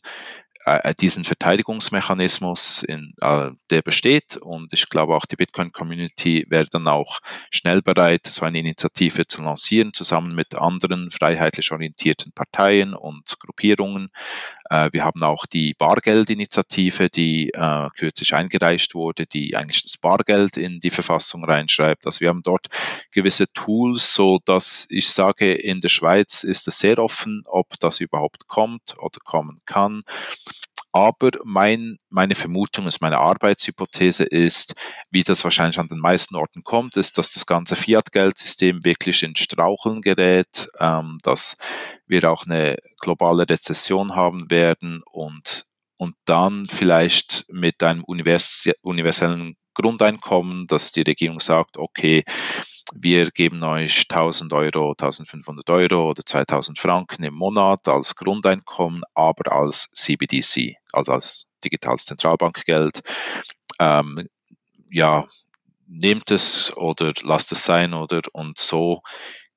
diesen Verteidigungsmechanismus, in, äh, der besteht und ich glaube auch die Bitcoin-Community wäre dann auch schnell bereit, so eine Initiative zu lancieren, zusammen mit anderen freiheitlich orientierten Parteien und Gruppierungen. Äh, wir haben auch die Bargeld-Initiative, die äh, kürzlich eingereicht wurde, die eigentlich das Bargeld in die Verfassung reinschreibt. Also wir haben dort gewisse Tools, so dass ich sage, in der Schweiz ist es sehr offen, ob das überhaupt kommt oder kommen kann. Aber mein, meine Vermutung ist, meine Arbeitshypothese ist, wie das wahrscheinlich an den meisten Orten kommt, ist, dass das ganze Fiat-Geldsystem wirklich in Straucheln gerät, ähm, dass wir auch eine globale Rezession haben werden und, und dann vielleicht mit einem univers universellen Grundeinkommen, dass die Regierung sagt, okay, wir geben euch 1000 Euro, 1500 Euro oder 2000 Franken im Monat als Grundeinkommen, aber als CBDC, also als digitales Zentralbankgeld. Ähm, ja, nehmt es oder lasst es sein oder und so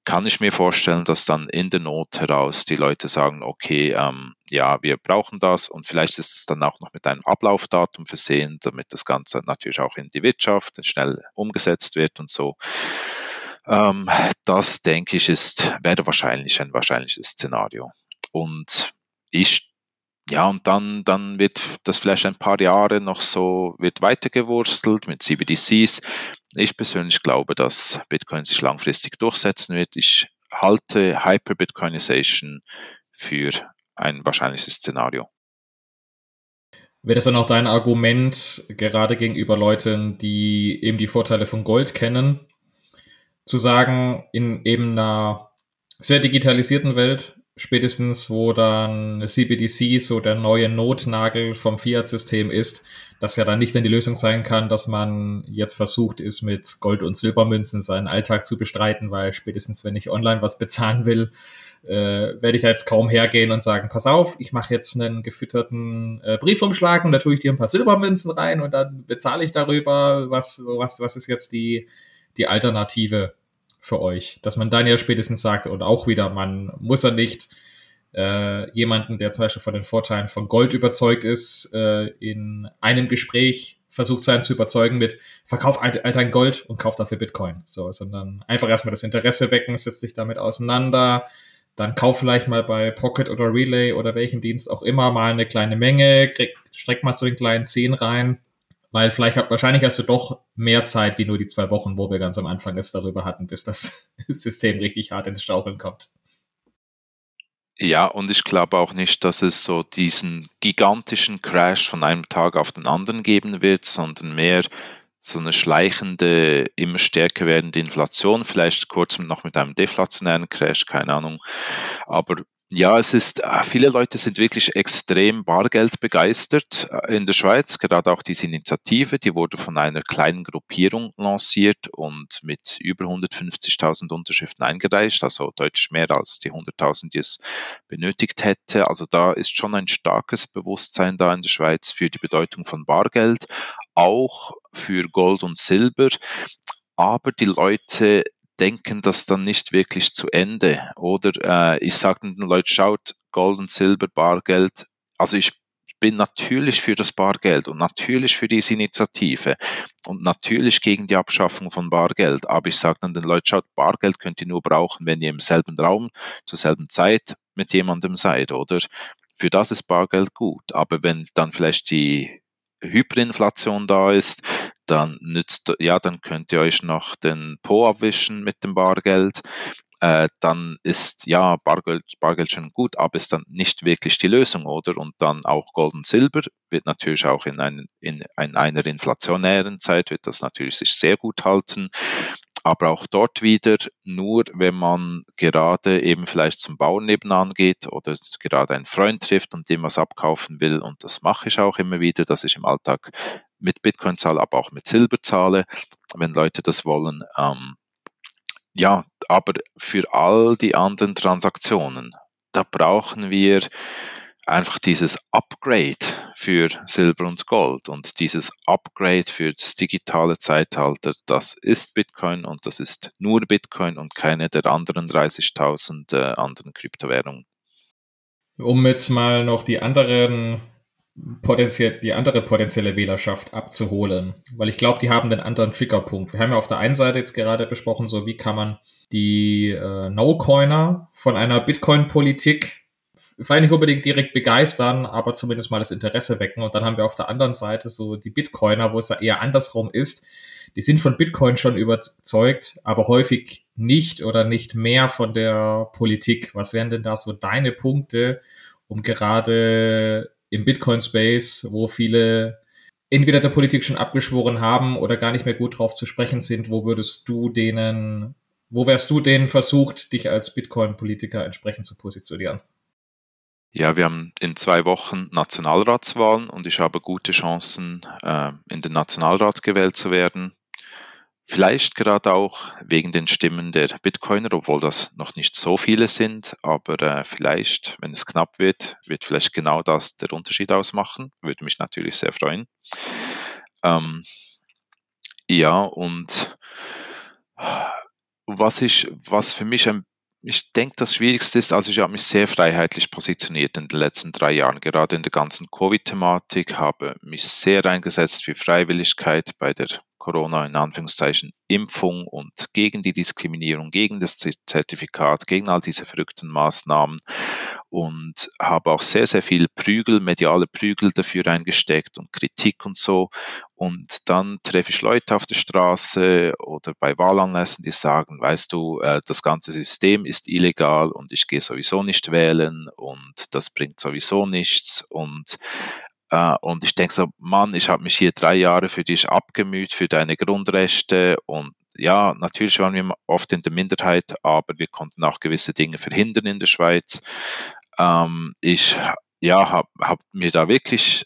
kann ich mir vorstellen, dass dann in der Not heraus die Leute sagen, okay, ähm, ja, wir brauchen das und vielleicht ist es dann auch noch mit einem Ablaufdatum versehen, damit das Ganze natürlich auch in die Wirtschaft schnell umgesetzt wird und so. Ähm, das denke ich ist, wäre wahrscheinlich ein wahrscheinliches Szenario. Und ich ja, und dann, dann wird das vielleicht ein paar Jahre noch so, wird weitergewurstelt mit CBDCs. Ich persönlich glaube, dass Bitcoin sich langfristig durchsetzen wird. Ich halte Hyper-Bitcoinization für ein wahrscheinliches Szenario. Wäre das dann auch dein Argument, gerade gegenüber Leuten, die eben die Vorteile von Gold kennen, zu sagen, in eben einer sehr digitalisierten Welt spätestens wo dann CBDC so der neue Notnagel vom Fiat-System ist, dass ja dann nicht dann die Lösung sein kann, dass man jetzt versucht ist, mit Gold- und Silbermünzen seinen Alltag zu bestreiten, weil spätestens wenn ich online was bezahlen will, äh, werde ich jetzt kaum hergehen und sagen, pass auf, ich mache jetzt einen gefütterten äh, Briefumschlag und da tue ich dir ein paar Silbermünzen rein und dann bezahle ich darüber, was, was, was ist jetzt die, die Alternative für euch. Dass man dann ja spätestens sagt, und auch wieder, man muss ja nicht äh, jemanden, der zum Beispiel von den Vorteilen von Gold überzeugt ist, äh, in einem Gespräch versucht sein zu überzeugen mit verkauf halt ein Gold und kauf dafür Bitcoin. So, sondern einfach erstmal das Interesse wecken, setzt sich damit auseinander, dann kauf vielleicht mal bei Pocket oder Relay oder welchem Dienst auch immer mal eine kleine Menge, streck mal so den kleinen Zehn rein weil vielleicht hat, wahrscheinlich hast du doch mehr Zeit wie nur die zwei Wochen, wo wir ganz am Anfang es darüber hatten, bis das System richtig hart ins Staucheln kommt. Ja, und ich glaube auch nicht, dass es so diesen gigantischen Crash von einem Tag auf den anderen geben wird, sondern mehr so eine schleichende, immer stärker werdende Inflation, vielleicht kurz noch mit einem deflationären Crash, keine Ahnung. Aber ja, es ist, äh, viele Leute sind wirklich extrem Bargeld begeistert äh, in der Schweiz. Gerade auch diese Initiative, die wurde von einer kleinen Gruppierung lanciert und mit über 150.000 Unterschriften eingereicht, also deutlich mehr als die 100.000, die es benötigt hätte. Also da ist schon ein starkes Bewusstsein da in der Schweiz für die Bedeutung von Bargeld, auch für Gold und Silber. Aber die Leute denken das dann nicht wirklich zu Ende. Oder äh, ich sage den Leuten, schaut, Gold und Silber, Bargeld. Also ich bin natürlich für das Bargeld und natürlich für diese Initiative und natürlich gegen die Abschaffung von Bargeld. Aber ich sage dann den Leuten, schaut, Bargeld könnt ihr nur brauchen, wenn ihr im selben Raum zur selben Zeit mit jemandem seid, oder? Für das ist Bargeld gut. Aber wenn dann vielleicht die Hyperinflation da ist, dann nützt, ja, dann könnt ihr euch noch den Po abwischen mit dem Bargeld. Äh, dann ist ja Bargeld, Bargeld schon gut, aber ist dann nicht wirklich die Lösung, oder? Und dann auch Gold und Silber wird natürlich auch in, ein, in, in einer inflationären Zeit wird das natürlich sich sehr gut halten aber auch dort wieder nur, wenn man gerade eben vielleicht zum Bauern nebenan geht oder gerade einen Freund trifft und dem was abkaufen will. Und das mache ich auch immer wieder, dass ich im Alltag mit Bitcoin zahle, aber auch mit Silber zahle, wenn Leute das wollen. Ähm, ja, aber für all die anderen Transaktionen, da brauchen wir einfach dieses Upgrade für Silber und Gold und dieses Upgrade für das digitale Zeitalter, das ist Bitcoin und das ist nur Bitcoin und keine der anderen 30.000 äh, anderen Kryptowährungen. Um jetzt mal noch die anderen potenziell, die andere potenzielle Wählerschaft abzuholen, weil ich glaube, die haben den anderen Triggerpunkt. Wir haben ja auf der einen Seite jetzt gerade besprochen, so wie kann man die äh, No-Coiner von einer Bitcoin-Politik vielleicht nicht unbedingt direkt begeistern, aber zumindest mal das Interesse wecken. Und dann haben wir auf der anderen Seite so die Bitcoiner, wo es ja eher andersrum ist. Die sind von Bitcoin schon überzeugt, aber häufig nicht oder nicht mehr von der Politik. Was wären denn da so deine Punkte, um gerade im Bitcoin-Space, wo viele entweder der Politik schon abgeschworen haben oder gar nicht mehr gut drauf zu sprechen sind, wo würdest du denen, wo wärst du denen versucht, dich als Bitcoin-Politiker entsprechend zu positionieren? Ja, wir haben in zwei Wochen Nationalratswahlen und ich habe gute Chancen, äh, in den Nationalrat gewählt zu werden. Vielleicht gerade auch wegen den Stimmen der Bitcoiner, obwohl das noch nicht so viele sind, aber äh, vielleicht, wenn es knapp wird, wird vielleicht genau das der Unterschied ausmachen. Würde mich natürlich sehr freuen. Ähm, ja, und was ich, was für mich ein ich denke, das Schwierigste ist, also ich habe mich sehr freiheitlich positioniert in den letzten drei Jahren, gerade in der ganzen Covid-Thematik, habe mich sehr eingesetzt für Freiwilligkeit bei der Corona in Anführungszeichen Impfung und gegen die Diskriminierung, gegen das Zertifikat, gegen all diese verrückten Maßnahmen und habe auch sehr, sehr viel Prügel, mediale Prügel dafür eingesteckt und Kritik und so. Und dann treffe ich Leute auf der Straße oder bei Wahlanlässen, die sagen, weißt du, äh, das ganze System ist illegal und ich gehe sowieso nicht wählen und das bringt sowieso nichts und Uh, und ich denke so, Mann, ich habe mich hier drei Jahre für dich abgemüht, für deine Grundrechte. Und ja, natürlich waren wir oft in der Minderheit, aber wir konnten auch gewisse Dinge verhindern in der Schweiz. Ähm, ich ja, habe hab mir da wirklich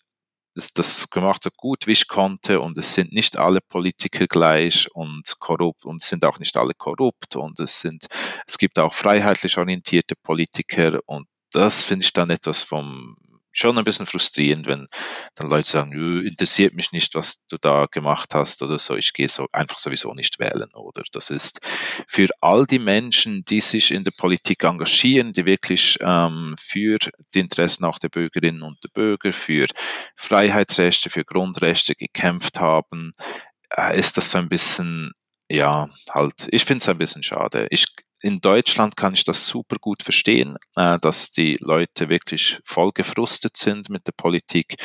das, das gemacht so gut wie ich konnte. Und es sind nicht alle Politiker gleich und korrupt. Und es sind auch nicht alle korrupt. Und es sind es gibt auch freiheitlich orientierte Politiker. Und das finde ich dann etwas vom schon ein bisschen frustrierend, wenn dann Leute sagen, interessiert mich nicht, was du da gemacht hast oder so, ich gehe so einfach sowieso nicht wählen, oder? Das ist für all die Menschen, die sich in der Politik engagieren, die wirklich ähm, für die Interessen auch der Bürgerinnen und der Bürger, für Freiheitsrechte, für Grundrechte gekämpft haben, äh, ist das so ein bisschen ja, halt, ich finde es ein bisschen schade. Ich in Deutschland kann ich das super gut verstehen, äh, dass die Leute wirklich voll gefrustet sind mit der Politik.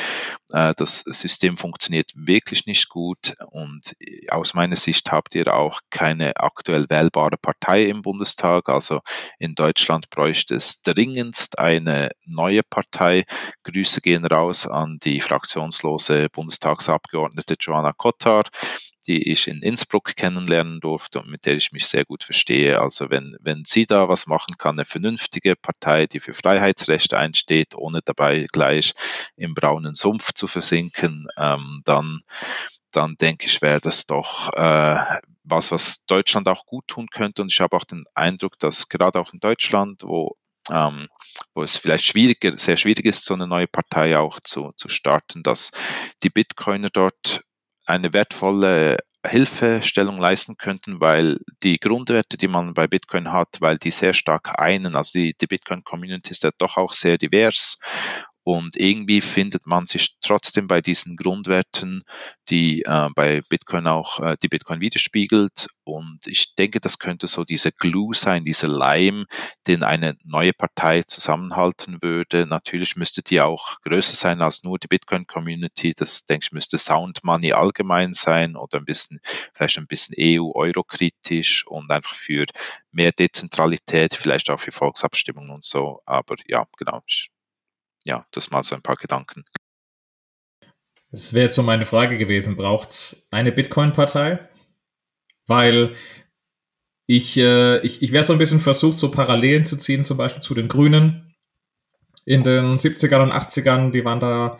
Äh, das System funktioniert wirklich nicht gut und aus meiner Sicht habt ihr auch keine aktuell wählbare Partei im Bundestag. Also in Deutschland bräuchte es dringendst eine neue Partei. Grüße gehen raus an die fraktionslose Bundestagsabgeordnete Joanna Kottar die ich in Innsbruck kennenlernen durfte und mit der ich mich sehr gut verstehe. Also wenn, wenn sie da was machen kann, eine vernünftige Partei, die für Freiheitsrechte einsteht, ohne dabei gleich im braunen Sumpf zu versinken, ähm, dann, dann denke ich, wäre das doch äh, was, was Deutschland auch gut tun könnte. Und ich habe auch den Eindruck, dass gerade auch in Deutschland, wo ähm, wo es vielleicht schwieriger, sehr schwierig ist, so eine neue Partei auch zu, zu starten, dass die Bitcoiner dort eine wertvolle Hilfestellung leisten könnten, weil die Grundwerte, die man bei Bitcoin hat, weil die sehr stark einen, also die, die Bitcoin-Community ist ja doch auch sehr divers und irgendwie findet man sich trotzdem bei diesen Grundwerten, die äh, bei Bitcoin auch äh, die Bitcoin widerspiegelt. Und ich denke, das könnte so diese Glue sein, diese Leim, den eine neue Partei zusammenhalten würde. Natürlich müsste die auch größer sein als nur die Bitcoin-Community. Das denke ich müsste Sound Money allgemein sein oder ein bisschen, vielleicht ein bisschen EU-Euro-kritisch und einfach für mehr Dezentralität, vielleicht auch für Volksabstimmungen und so. Aber ja, genau. Ich ja, das mal so ein paar Gedanken. Das wäre jetzt so meine Frage gewesen. Braucht es eine Bitcoin-Partei? Weil ich, äh, ich, ich wäre so ein bisschen versucht, so Parallelen zu ziehen, zum Beispiel zu den Grünen. In den 70ern und 80ern, die waren da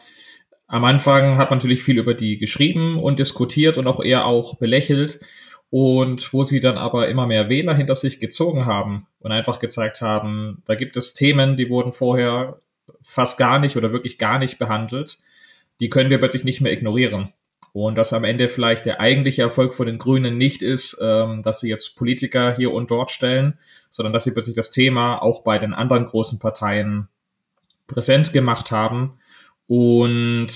am Anfang hat man natürlich viel über die geschrieben und diskutiert und auch eher auch belächelt. Und wo sie dann aber immer mehr Wähler hinter sich gezogen haben und einfach gezeigt haben, da gibt es Themen, die wurden vorher fast gar nicht oder wirklich gar nicht behandelt, die können wir plötzlich nicht mehr ignorieren. Und dass am Ende vielleicht der eigentliche Erfolg von den Grünen nicht ist, ähm, dass sie jetzt Politiker hier und dort stellen, sondern dass sie plötzlich das Thema auch bei den anderen großen Parteien präsent gemacht haben und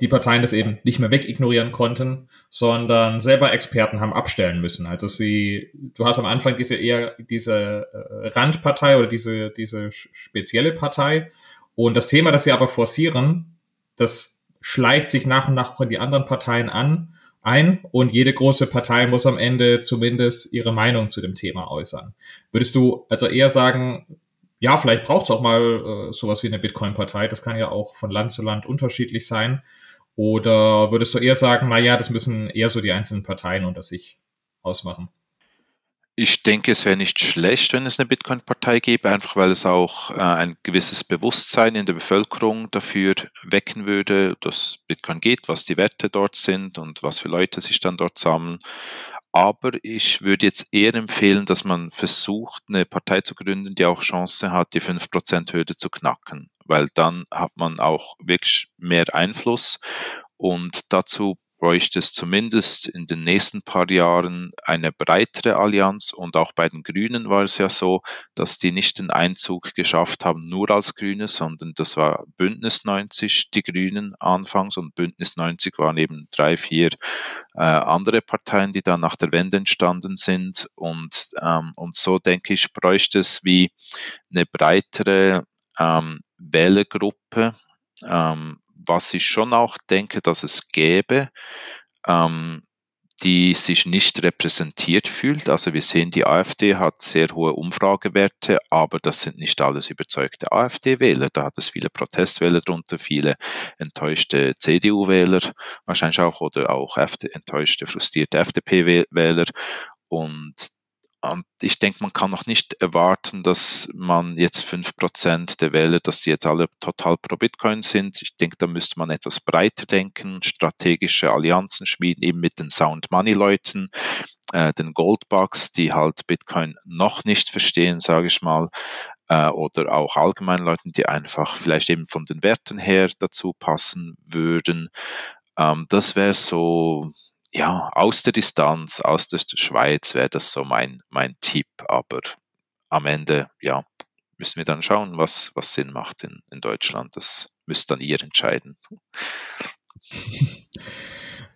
die Parteien das eben nicht mehr wegignorieren konnten, sondern selber Experten haben abstellen müssen. Also sie, du hast am Anfang diese eher diese äh, Randpartei oder diese, diese spezielle Partei und das Thema, das sie aber forcieren, das schleicht sich nach und nach auch in die anderen Parteien an, ein und jede große Partei muss am Ende zumindest ihre Meinung zu dem Thema äußern. Würdest du also eher sagen, ja, vielleicht braucht es auch mal äh, sowas wie eine Bitcoin-Partei, das kann ja auch von Land zu Land unterschiedlich sein. Oder würdest du eher sagen, na ja, das müssen eher so die einzelnen Parteien unter sich ausmachen? Ich denke, es wäre nicht schlecht, wenn es eine Bitcoin-Partei gäbe, einfach weil es auch äh, ein gewisses Bewusstsein in der Bevölkerung dafür wecken würde, dass Bitcoin geht, was die Werte dort sind und was für Leute sich dann dort sammeln. Aber ich würde jetzt eher empfehlen, dass man versucht, eine Partei zu gründen, die auch Chance hat, die 5%-Hürde zu knacken, weil dann hat man auch wirklich mehr Einfluss und dazu bräuchte es zumindest in den nächsten paar Jahren eine breitere Allianz. Und auch bei den Grünen war es ja so, dass die nicht den Einzug geschafft haben, nur als Grüne, sondern das war Bündnis 90, die Grünen anfangs. Und Bündnis 90 waren eben drei, vier äh, andere Parteien, die dann nach der Wende entstanden sind. Und, ähm, und so denke ich, bräuchte es wie eine breitere ähm, Wählergruppe, ähm, was ich schon auch denke, dass es gäbe, ähm, die sich nicht repräsentiert fühlt. Also wir sehen, die AfD hat sehr hohe Umfragewerte, aber das sind nicht alles überzeugte AfD-Wähler. Da hat es viele Protestwähler drunter, viele enttäuschte CDU-Wähler, wahrscheinlich auch, oder auch enttäuschte, frustrierte FDP-Wähler. Und und ich denke, man kann noch nicht erwarten, dass man jetzt fünf Prozent der Wähler, dass die jetzt alle total pro Bitcoin sind. Ich denke, da müsste man etwas breiter denken, strategische Allianzen schmieden, eben mit den Sound Money Leuten, äh, den Goldbugs, die halt Bitcoin noch nicht verstehen, sage ich mal, äh, oder auch allgemein Leuten, die einfach vielleicht eben von den Werten her dazu passen würden. Ähm, das wäre so ja, aus der Distanz, aus der Schweiz wäre das so mein, mein Tipp, aber am Ende, ja, müssen wir dann schauen, was, was Sinn macht in, in Deutschland. Das müsst dann ihr entscheiden.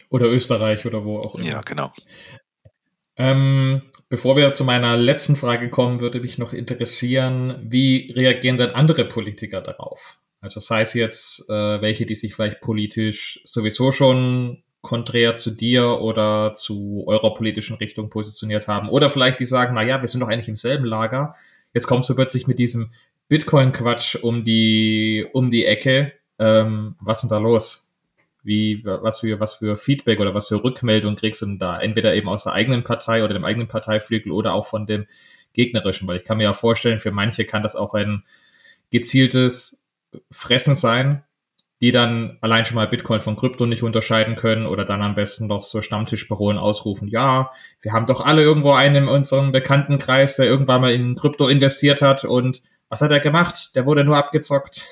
oder Österreich oder wo auch immer. Ja, genau. Ähm, Bevor wir zu meiner letzten Frage kommen, würde mich noch interessieren, wie reagieren denn andere Politiker darauf? Also sei es jetzt äh, welche, die sich vielleicht politisch sowieso schon konträr zu dir oder zu eurer politischen Richtung positioniert haben. Oder vielleicht die sagen, na ja, wir sind doch eigentlich im selben Lager. Jetzt kommst du plötzlich mit diesem Bitcoin-Quatsch um die, um die Ecke. Ähm, was ist denn da los? Wie, was für, was für Feedback oder was für Rückmeldung kriegst du denn da? Entweder eben aus der eigenen Partei oder dem eigenen Parteiflügel oder auch von dem gegnerischen, weil ich kann mir ja vorstellen, für manche kann das auch ein gezieltes Fressen sein, die dann allein schon mal Bitcoin von Krypto nicht unterscheiden können oder dann am besten noch so Stammtischparolen ausrufen, ja, wir haben doch alle irgendwo einen in unserem Bekanntenkreis, der irgendwann mal in Krypto investiert hat und was hat er gemacht? Der wurde nur abgezockt.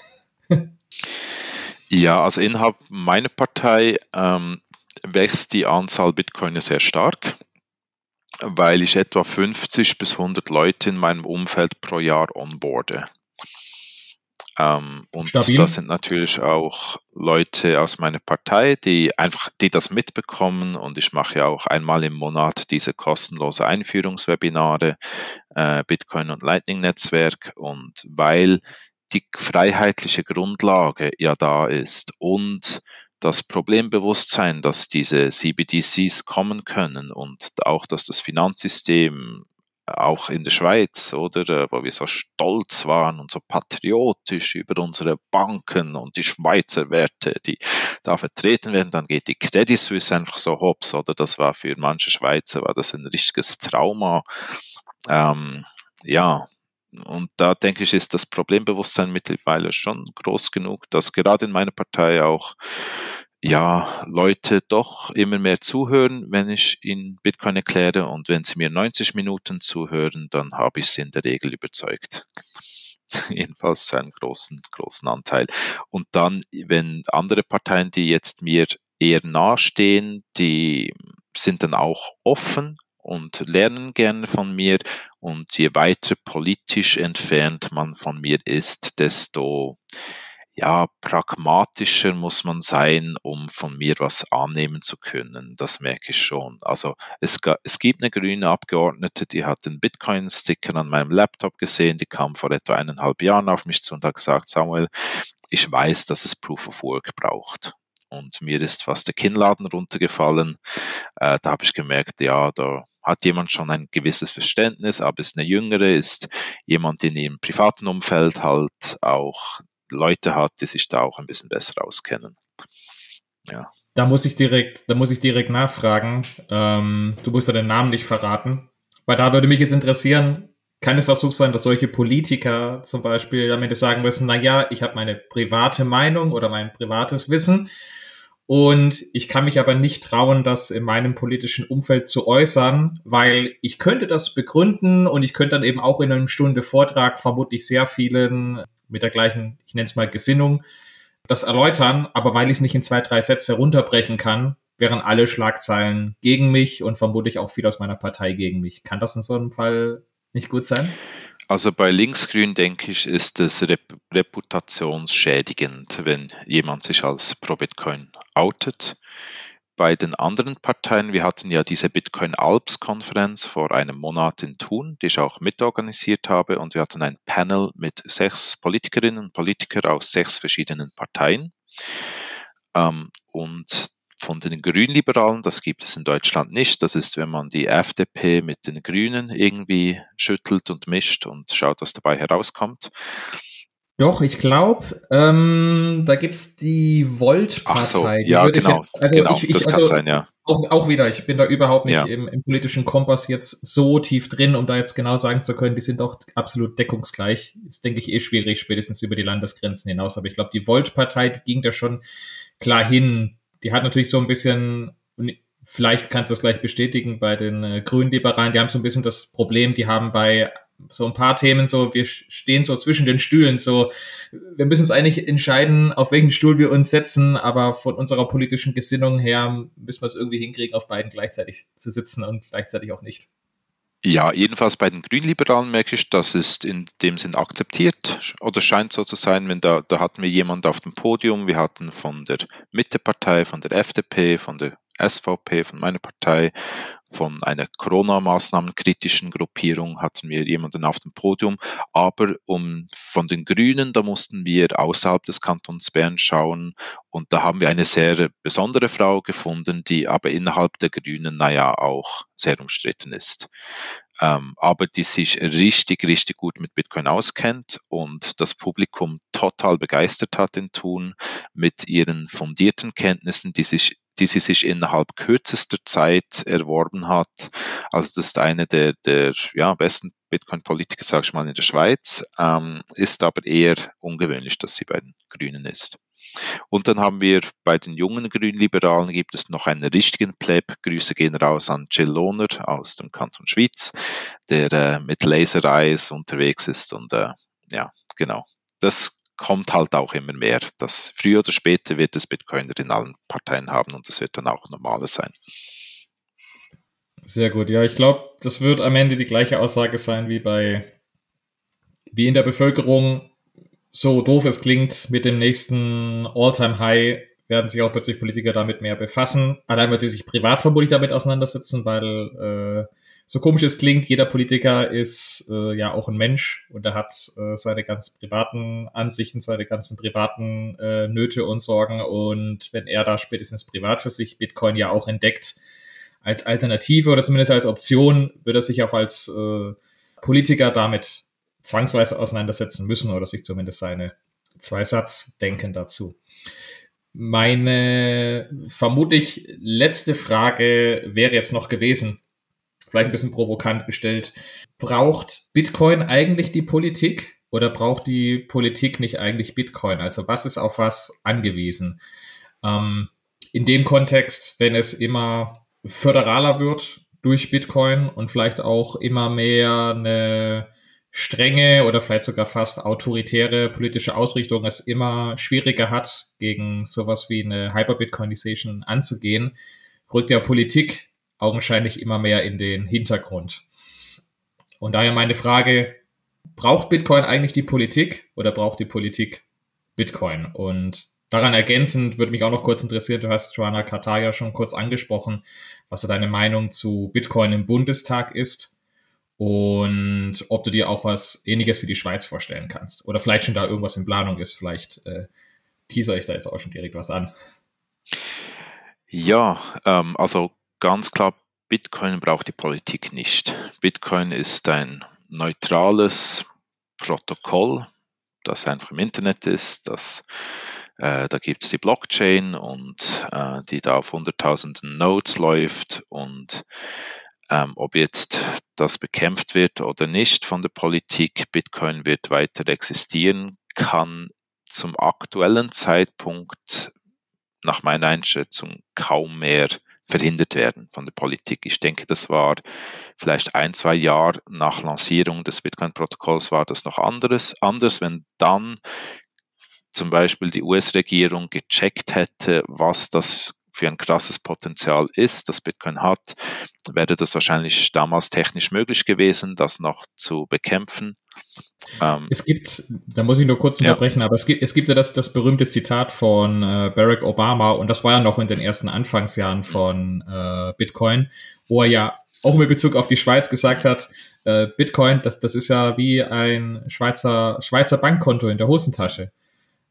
ja, also innerhalb meiner Partei ähm, wächst die Anzahl Bitcoin sehr stark, weil ich etwa 50 bis 100 Leute in meinem Umfeld pro Jahr onboarde. Ähm, und Stabil. das sind natürlich auch Leute aus meiner Partei, die einfach, die das mitbekommen und ich mache ja auch einmal im Monat diese kostenlose Einführungswebinare, äh, Bitcoin und Lightning Netzwerk und weil die freiheitliche Grundlage ja da ist und das Problembewusstsein, dass diese CBDCs kommen können und auch, dass das Finanzsystem auch in der Schweiz, oder, äh, wo wir so stolz waren und so patriotisch über unsere Banken und die Schweizer Werte, die da vertreten werden, dann geht die Credit Suisse einfach so hops, oder? Das war für manche Schweizer, war das ein richtiges Trauma. Ähm, ja, und da denke ich, ist das Problembewusstsein mittlerweile schon groß genug, dass gerade in meiner Partei auch ja, Leute doch immer mehr zuhören, wenn ich ihnen Bitcoin erkläre. Und wenn sie mir 90 Minuten zuhören, dann habe ich sie in der Regel überzeugt. Jedenfalls zu einem großen, großen Anteil. Und dann, wenn andere Parteien, die jetzt mir eher nahestehen, die sind dann auch offen und lernen gerne von mir. Und je weiter politisch entfernt man von mir ist, desto ja, pragmatischer muss man sein, um von mir was annehmen zu können. Das merke ich schon. Also es, es gibt eine grüne Abgeordnete, die hat den Bitcoin-Sticker an meinem Laptop gesehen, die kam vor etwa eineinhalb Jahren auf mich zu und hat gesagt, Samuel, ich weiß, dass es Proof of Work braucht. Und mir ist fast der Kinnladen runtergefallen. Äh, da habe ich gemerkt, ja, da hat jemand schon ein gewisses Verständnis, aber ist eine jüngere, ist jemand in ihrem privaten Umfeld halt auch Leute hat, die sich da auch ein bisschen besser auskennen. Ja. Da muss ich direkt, da muss ich direkt nachfragen. Ähm, du musst ja den Namen nicht verraten, weil da würde mich jetzt interessieren, kann es Versuch sein, dass solche Politiker zum Beispiel am Ende sagen müssen, na ja, ich habe meine private Meinung oder mein privates Wissen und ich kann mich aber nicht trauen, das in meinem politischen Umfeld zu äußern, weil ich könnte das begründen und ich könnte dann eben auch in einer Stunde Vortrag vermutlich sehr vielen mit der gleichen, ich nenne es mal Gesinnung, das erläutern, aber weil ich es nicht in zwei, drei Sätze runterbrechen kann, wären alle Schlagzeilen gegen mich und vermutlich auch viel aus meiner Partei gegen mich. Kann das in so einem Fall nicht gut sein? Also bei Linksgrün, denke ich, ist es rep reputationsschädigend, wenn jemand sich als Pro-Bitcoin outet. Bei den anderen Parteien, wir hatten ja diese Bitcoin Alps Konferenz vor einem Monat in Thun, die ich auch mitorganisiert habe, und wir hatten ein Panel mit sechs Politikerinnen und Politikern aus sechs verschiedenen Parteien. Ähm, und von den Grünliberalen, das gibt es in Deutschland nicht. Das ist, wenn man die FDP mit den Grünen irgendwie schüttelt und mischt und schaut, was dabei herauskommt. Doch, ich glaube, ähm, da gibt's die Volt-Partei. So, ja, genau. Jetzt, also genau, ich, ich, das also, kann sein, ja. Auch, auch wieder, ich bin da überhaupt nicht ja. im, im, politischen Kompass jetzt so tief drin, um da jetzt genau sagen zu können, die sind doch absolut deckungsgleich. Ist, denke ich, eh schwierig, spätestens über die Landesgrenzen hinaus. Aber ich glaube, die Volt-Partei, die ging da schon klar hin. Die hat natürlich so ein bisschen, vielleicht kannst du das gleich bestätigen, bei den äh, Grünliberalen, die haben so ein bisschen das Problem, die haben bei so ein paar Themen so, wir stehen so zwischen den Stühlen, so, wir müssen uns eigentlich entscheiden, auf welchen Stuhl wir uns setzen, aber von unserer politischen Gesinnung her müssen wir es irgendwie hinkriegen, auf beiden gleichzeitig zu sitzen und gleichzeitig auch nicht. Ja, jedenfalls bei den Grünliberalen merke ich, das ist in dem Sinn akzeptiert oder scheint so zu sein, wenn da, da hatten wir jemand auf dem Podium, wir hatten von der Mittepartei, von der FDP, von der SVP, von meiner Partei, von einer Corona-Maßnahmen kritischen Gruppierung hatten wir jemanden auf dem Podium, aber um von den Grünen, da mussten wir außerhalb des Kantons Bern schauen und da haben wir eine sehr besondere Frau gefunden, die aber innerhalb der Grünen, naja, auch sehr umstritten ist. Ähm, aber die sich richtig, richtig gut mit Bitcoin auskennt und das Publikum total begeistert hat in Thun mit ihren fundierten Kenntnissen, die sich die sie sich innerhalb kürzester Zeit erworben hat. Also das ist eine der, der ja, besten Bitcoin-Politiker, sage ich mal, in der Schweiz, ähm, ist aber eher ungewöhnlich, dass sie bei den Grünen ist. Und dann haben wir bei den jungen Grünliberalen gibt es noch einen richtigen Pleb. Grüße gehen raus an Jill Lohner aus dem Kanton Schwyz, der äh, mit Laser Eyes unterwegs ist und äh, ja, genau. Das kommt halt auch immer mehr. Das früher oder später wird es Bitcoiner in allen Parteien haben und das wird dann auch normales sein. Sehr gut. Ja, ich glaube, das wird am Ende die gleiche Aussage sein wie bei, wie in der Bevölkerung. So doof es klingt, mit dem nächsten All-Time-High werden sich auch plötzlich Politiker damit mehr befassen. Allein, weil sie sich privat vermutlich damit auseinandersetzen, weil äh, so komisch es klingt, jeder Politiker ist äh, ja auch ein Mensch und er hat äh, seine ganz privaten Ansichten, seine ganzen privaten äh, Nöte und Sorgen. Und wenn er da spätestens privat für sich Bitcoin ja auch entdeckt als Alternative oder zumindest als Option, wird er sich auch als äh, Politiker damit zwangsweise auseinandersetzen müssen oder sich zumindest seine zwei Satz denken dazu. Meine vermutlich letzte Frage wäre jetzt noch gewesen, vielleicht ein bisschen provokant gestellt. Braucht Bitcoin eigentlich die Politik oder braucht die Politik nicht eigentlich Bitcoin? Also was ist auf was angewiesen? Ähm, in dem Kontext, wenn es immer föderaler wird durch Bitcoin und vielleicht auch immer mehr eine strenge oder vielleicht sogar fast autoritäre politische Ausrichtung es immer schwieriger hat, gegen sowas wie eine Hyper-Bitcoinization anzugehen, rückt ja Politik augenscheinlich immer mehr in den Hintergrund. Und daher meine Frage, braucht Bitcoin eigentlich die Politik oder braucht die Politik Bitcoin? Und daran ergänzend würde mich auch noch kurz interessieren, du hast Joanna Kartaja schon kurz angesprochen, was so deine Meinung zu Bitcoin im Bundestag ist und ob du dir auch was ähnliches für die Schweiz vorstellen kannst oder vielleicht schon da irgendwas in Planung ist, vielleicht äh, teaser ich da jetzt auch schon direkt was an. Ja, ähm, also ganz klar, Bitcoin braucht die Politik nicht. Bitcoin ist ein neutrales Protokoll, das einfach im Internet ist, das äh, da gibt es die Blockchain und äh, die da auf hunderttausenden Nodes läuft und ähm, ob jetzt das bekämpft wird oder nicht von der Politik, Bitcoin wird weiter existieren, kann zum aktuellen Zeitpunkt nach meiner Einschätzung kaum mehr verhindert werden von der Politik. Ich denke, das war vielleicht ein, zwei Jahre nach Lancierung des Bitcoin-Protokolls war das noch anderes. Anders, wenn dann zum Beispiel die US-Regierung gecheckt hätte, was das für ein krasses Potenzial ist, das Bitcoin hat, wäre das wahrscheinlich damals technisch möglich gewesen, das noch zu bekämpfen. Ähm, es gibt, da muss ich nur kurz unterbrechen, ja. aber es gibt, es gibt ja das, das berühmte Zitat von äh, Barack Obama und das war ja noch in den ersten Anfangsjahren von äh, Bitcoin, wo er ja auch mit Bezug auf die Schweiz gesagt hat, äh, Bitcoin, das, das ist ja wie ein Schweizer, Schweizer Bankkonto in der Hosentasche.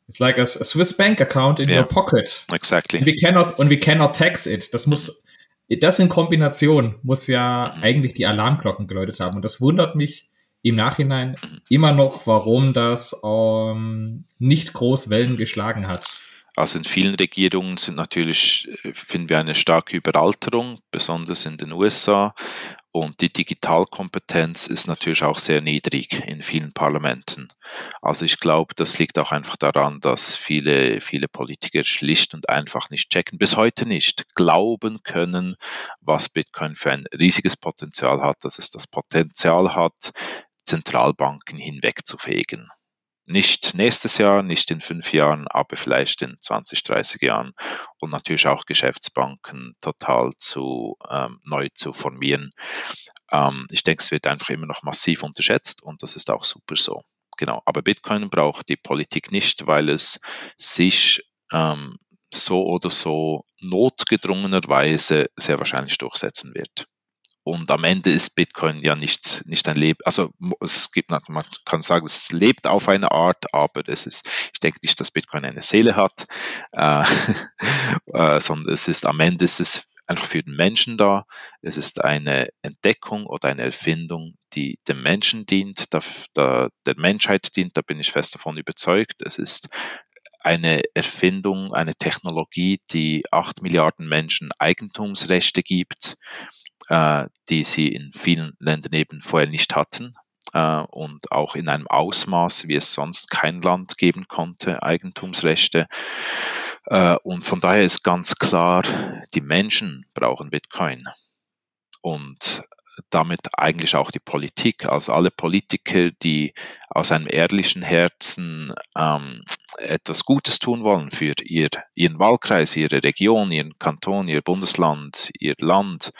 It's like a, a Swiss bank account in yeah, your pocket. Exactly. And we cannot, and we cannot tax it. Das muss, das in Kombination muss ja mhm. eigentlich die Alarmglocken geläutet haben. Und das wundert mich im Nachhinein mhm. immer noch, warum das ähm, nicht groß Wellen geschlagen hat. Also in vielen Regierungen sind natürlich, äh, finden wir eine starke Überalterung, besonders in den USA. Und die Digitalkompetenz ist natürlich auch sehr niedrig in vielen Parlamenten. Also ich glaube, das liegt auch einfach daran, dass viele, viele Politiker schlicht und einfach nicht checken, bis heute nicht glauben können, was Bitcoin für ein riesiges Potenzial hat, dass es das Potenzial hat, Zentralbanken hinwegzufegen. Nicht nächstes Jahr, nicht in fünf Jahren, aber vielleicht in 20, 30 Jahren und natürlich auch Geschäftsbanken total zu ähm, neu zu formieren. Ähm, ich denke, es wird einfach immer noch massiv unterschätzt und das ist auch super so. Genau. Aber Bitcoin braucht die Politik nicht, weil es sich ähm, so oder so notgedrungenerweise sehr wahrscheinlich durchsetzen wird. Und am Ende ist Bitcoin ja nicht, nicht ein Leben, also es gibt, man kann sagen, es lebt auf eine Art, aber es ist, ich denke nicht, dass Bitcoin eine Seele hat, äh, äh, sondern es ist am Ende ist es einfach für den Menschen da. Es ist eine Entdeckung oder eine Erfindung, die dem Menschen dient, der, der, der Menschheit dient, da bin ich fest davon überzeugt. Es ist eine Erfindung, eine Technologie, die acht Milliarden Menschen Eigentumsrechte gibt die sie in vielen Ländern eben vorher nicht hatten äh, und auch in einem Ausmaß, wie es sonst kein Land geben konnte, Eigentumsrechte. Äh, und von daher ist ganz klar, die Menschen brauchen Bitcoin. Und damit eigentlich auch die Politik, also alle Politiker, die aus einem ehrlichen Herzen ähm, etwas Gutes tun wollen für ihr, ihren Wahlkreis, ihre Region, ihren Kanton, ihr Bundesland, ihr Land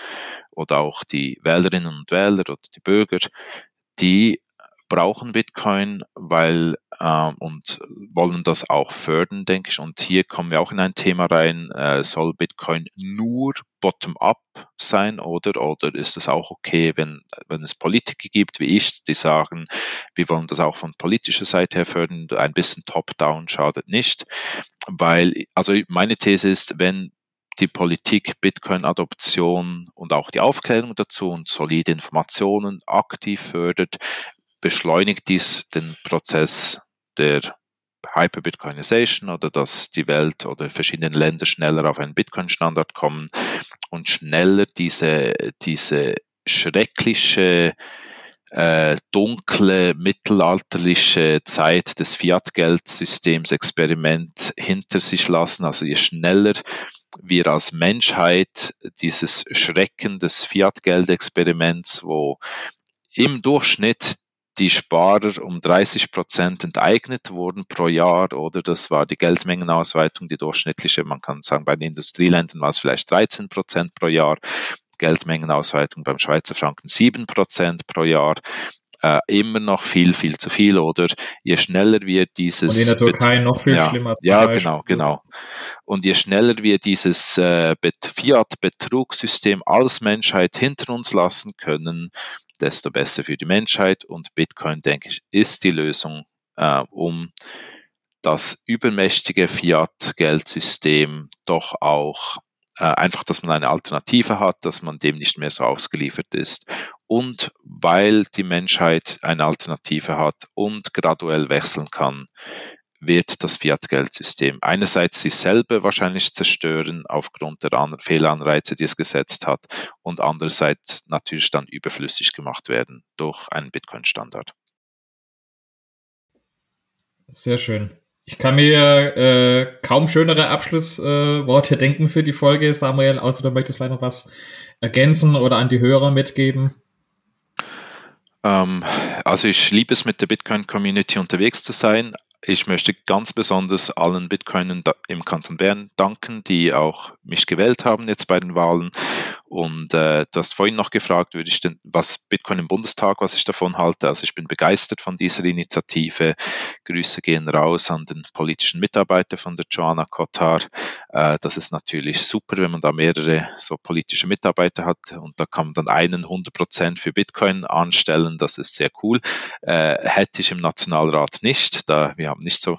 oder auch die Wählerinnen und Wähler oder die Bürger, die brauchen Bitcoin, weil äh, und wollen das auch fördern, denke ich. Und hier kommen wir auch in ein Thema rein, äh, soll Bitcoin nur bottom-up sein oder, oder ist es auch okay, wenn, wenn es Politiker gibt, wie ich, die sagen, wir wollen das auch von politischer Seite her fördern, ein bisschen top-down schadet nicht, weil, also meine These ist, wenn die Politik Bitcoin-Adoption und auch die Aufklärung dazu und solide Informationen aktiv fördert, beschleunigt dies den Prozess der Hyper-Bitcoinization oder dass die Welt oder verschiedene Länder schneller auf einen Bitcoin-Standard kommen und schneller diese, diese schreckliche, äh, dunkle, mittelalterliche Zeit des Fiat-Geldsystems Experiment hinter sich lassen. Also je schneller wir als Menschheit dieses Schrecken des Fiat-Geld-Experiments, wo im Durchschnitt die Sparer um 30 Prozent enteignet wurden pro Jahr oder das war die Geldmengenausweitung, die durchschnittliche, man kann sagen, bei den Industrieländern war es vielleicht 13 Prozent pro Jahr, Geldmengenausweitung beim Schweizer Franken 7 Prozent pro Jahr. Äh, immer noch viel, viel zu viel, oder je schneller wir dieses... Und in der Türkei noch viel ja, schlimmer. Ja, genau, genau. Und je schneller wir dieses äh, Fiat-Betrugssystem als Menschheit hinter uns lassen können, desto besser für die Menschheit. Und Bitcoin, denke ich, ist die Lösung, äh, um das übermächtige Fiat-Geldsystem doch auch äh, einfach, dass man eine Alternative hat, dass man dem nicht mehr so ausgeliefert ist. Und weil die Menschheit eine Alternative hat und graduell wechseln kann, wird das Fiat-Geldsystem einerseits sich selber wahrscheinlich zerstören aufgrund der Fehlanreize, die es gesetzt hat, und andererseits natürlich dann überflüssig gemacht werden durch einen Bitcoin-Standard. Sehr schön. Ich kann mir äh, kaum schönere Abschlussworte äh, denken für die Folge, Samuel, außer du möchtest vielleicht noch was ergänzen oder an die Hörer mitgeben. Ähm, also ich liebe es, mit der Bitcoin-Community unterwegs zu sein, ich möchte ganz besonders allen Bitcoinern im Kanton Bern danken, die auch mich gewählt haben jetzt bei den Wahlen. Und äh, du hast vorhin noch gefragt, würde ich denn, was Bitcoin im Bundestag, was ich davon halte. Also ich bin begeistert von dieser Initiative. Grüße gehen raus an den politischen Mitarbeiter von der Joanna Kotar. Äh, das ist natürlich super, wenn man da mehrere so politische Mitarbeiter hat und da kann man dann einen 100 Prozent für Bitcoin anstellen. Das ist sehr cool. Äh, hätte ich im Nationalrat nicht, da wir haben nicht so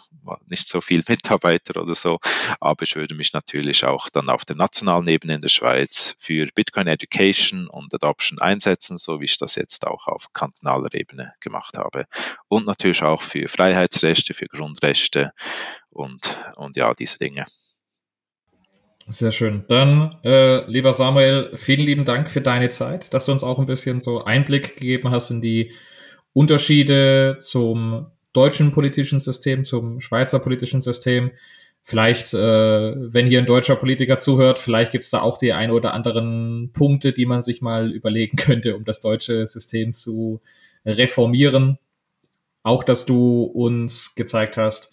nicht so viel Mitarbeiter oder so, aber ich würde mich natürlich auch dann auf der nationalen Ebene in der Schweiz für Bitcoin Education und Adoption einsetzen, so wie ich das jetzt auch auf kantonaler Ebene gemacht habe. Und natürlich auch für Freiheitsrechte, für Grundrechte und, und ja, diese Dinge. Sehr schön. Dann, äh, lieber Samuel, vielen lieben Dank für deine Zeit, dass du uns auch ein bisschen so Einblick gegeben hast in die Unterschiede zum deutschen politischen System, zum Schweizer politischen System. Vielleicht, äh, wenn hier ein deutscher Politiker zuhört, vielleicht gibt es da auch die ein oder anderen Punkte, die man sich mal überlegen könnte, um das deutsche System zu reformieren. Auch, dass du uns gezeigt hast,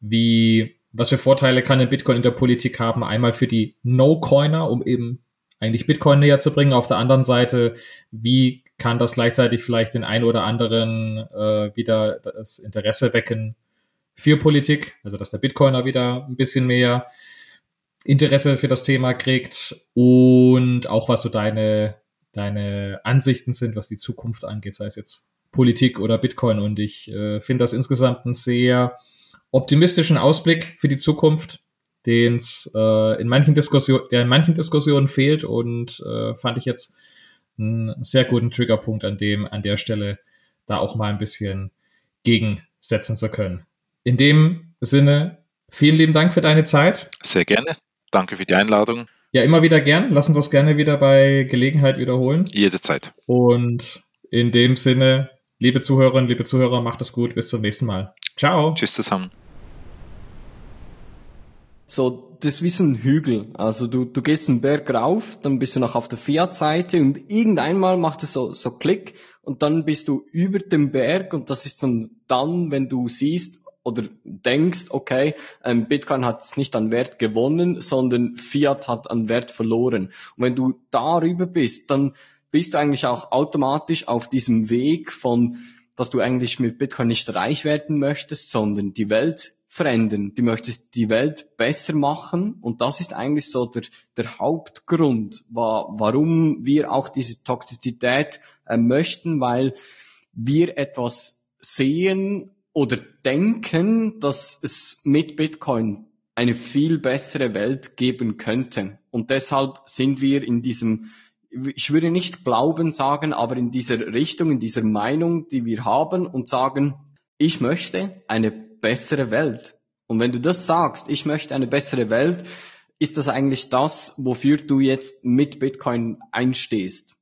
wie, was für Vorteile kann ein Bitcoin in der Politik haben. Einmal für die No-Coiner, um eben eigentlich Bitcoin näher zu bringen. Auf der anderen Seite, wie kann das gleichzeitig vielleicht den einen oder anderen äh, wieder das Interesse wecken für Politik, also dass der Bitcoiner wieder ein bisschen mehr Interesse für das Thema kriegt und auch was so deine, deine Ansichten sind, was die Zukunft angeht, sei es jetzt Politik oder Bitcoin. Und ich äh, finde das insgesamt einen sehr optimistischen Ausblick für die Zukunft, den es äh, in manchen Diskussionen, der in manchen Diskussionen fehlt und äh, fand ich jetzt einen sehr guten Triggerpunkt an dem, an der Stelle da auch mal ein bisschen gegensetzen zu können. In dem Sinne, vielen lieben Dank für deine Zeit. Sehr gerne. Danke für die Einladung. Ja, immer wieder gern. Lass uns das gerne wieder bei Gelegenheit wiederholen. Jederzeit. Und in dem Sinne, liebe Zuhörerinnen, liebe Zuhörer, macht es gut. Bis zum nächsten Mal. Ciao. Tschüss zusammen. So, das ist wie so ein Hügel. Also du, du gehst einen Berg rauf, dann bist du noch auf der Fiat-Seite und irgendeinmal macht es so, so Klick und dann bist du über dem Berg und das ist dann, dann wenn du siehst oder denkst, okay, ähm, Bitcoin hat es nicht an Wert gewonnen, sondern Fiat hat an Wert verloren. Und wenn du darüber bist, dann bist du eigentlich auch automatisch auf diesem Weg von, dass du eigentlich mit Bitcoin nicht reich werden möchtest, sondern die Welt verändern. Du möchtest die Welt besser machen und das ist eigentlich so der, der Hauptgrund, wa warum wir auch diese Toxizität äh, möchten, weil wir etwas sehen oder denken, dass es mit Bitcoin eine viel bessere Welt geben könnte. Und deshalb sind wir in diesem, ich würde nicht Glauben sagen, aber in dieser Richtung, in dieser Meinung, die wir haben und sagen, ich möchte eine bessere Welt. Und wenn du das sagst, ich möchte eine bessere Welt, ist das eigentlich das, wofür du jetzt mit Bitcoin einstehst.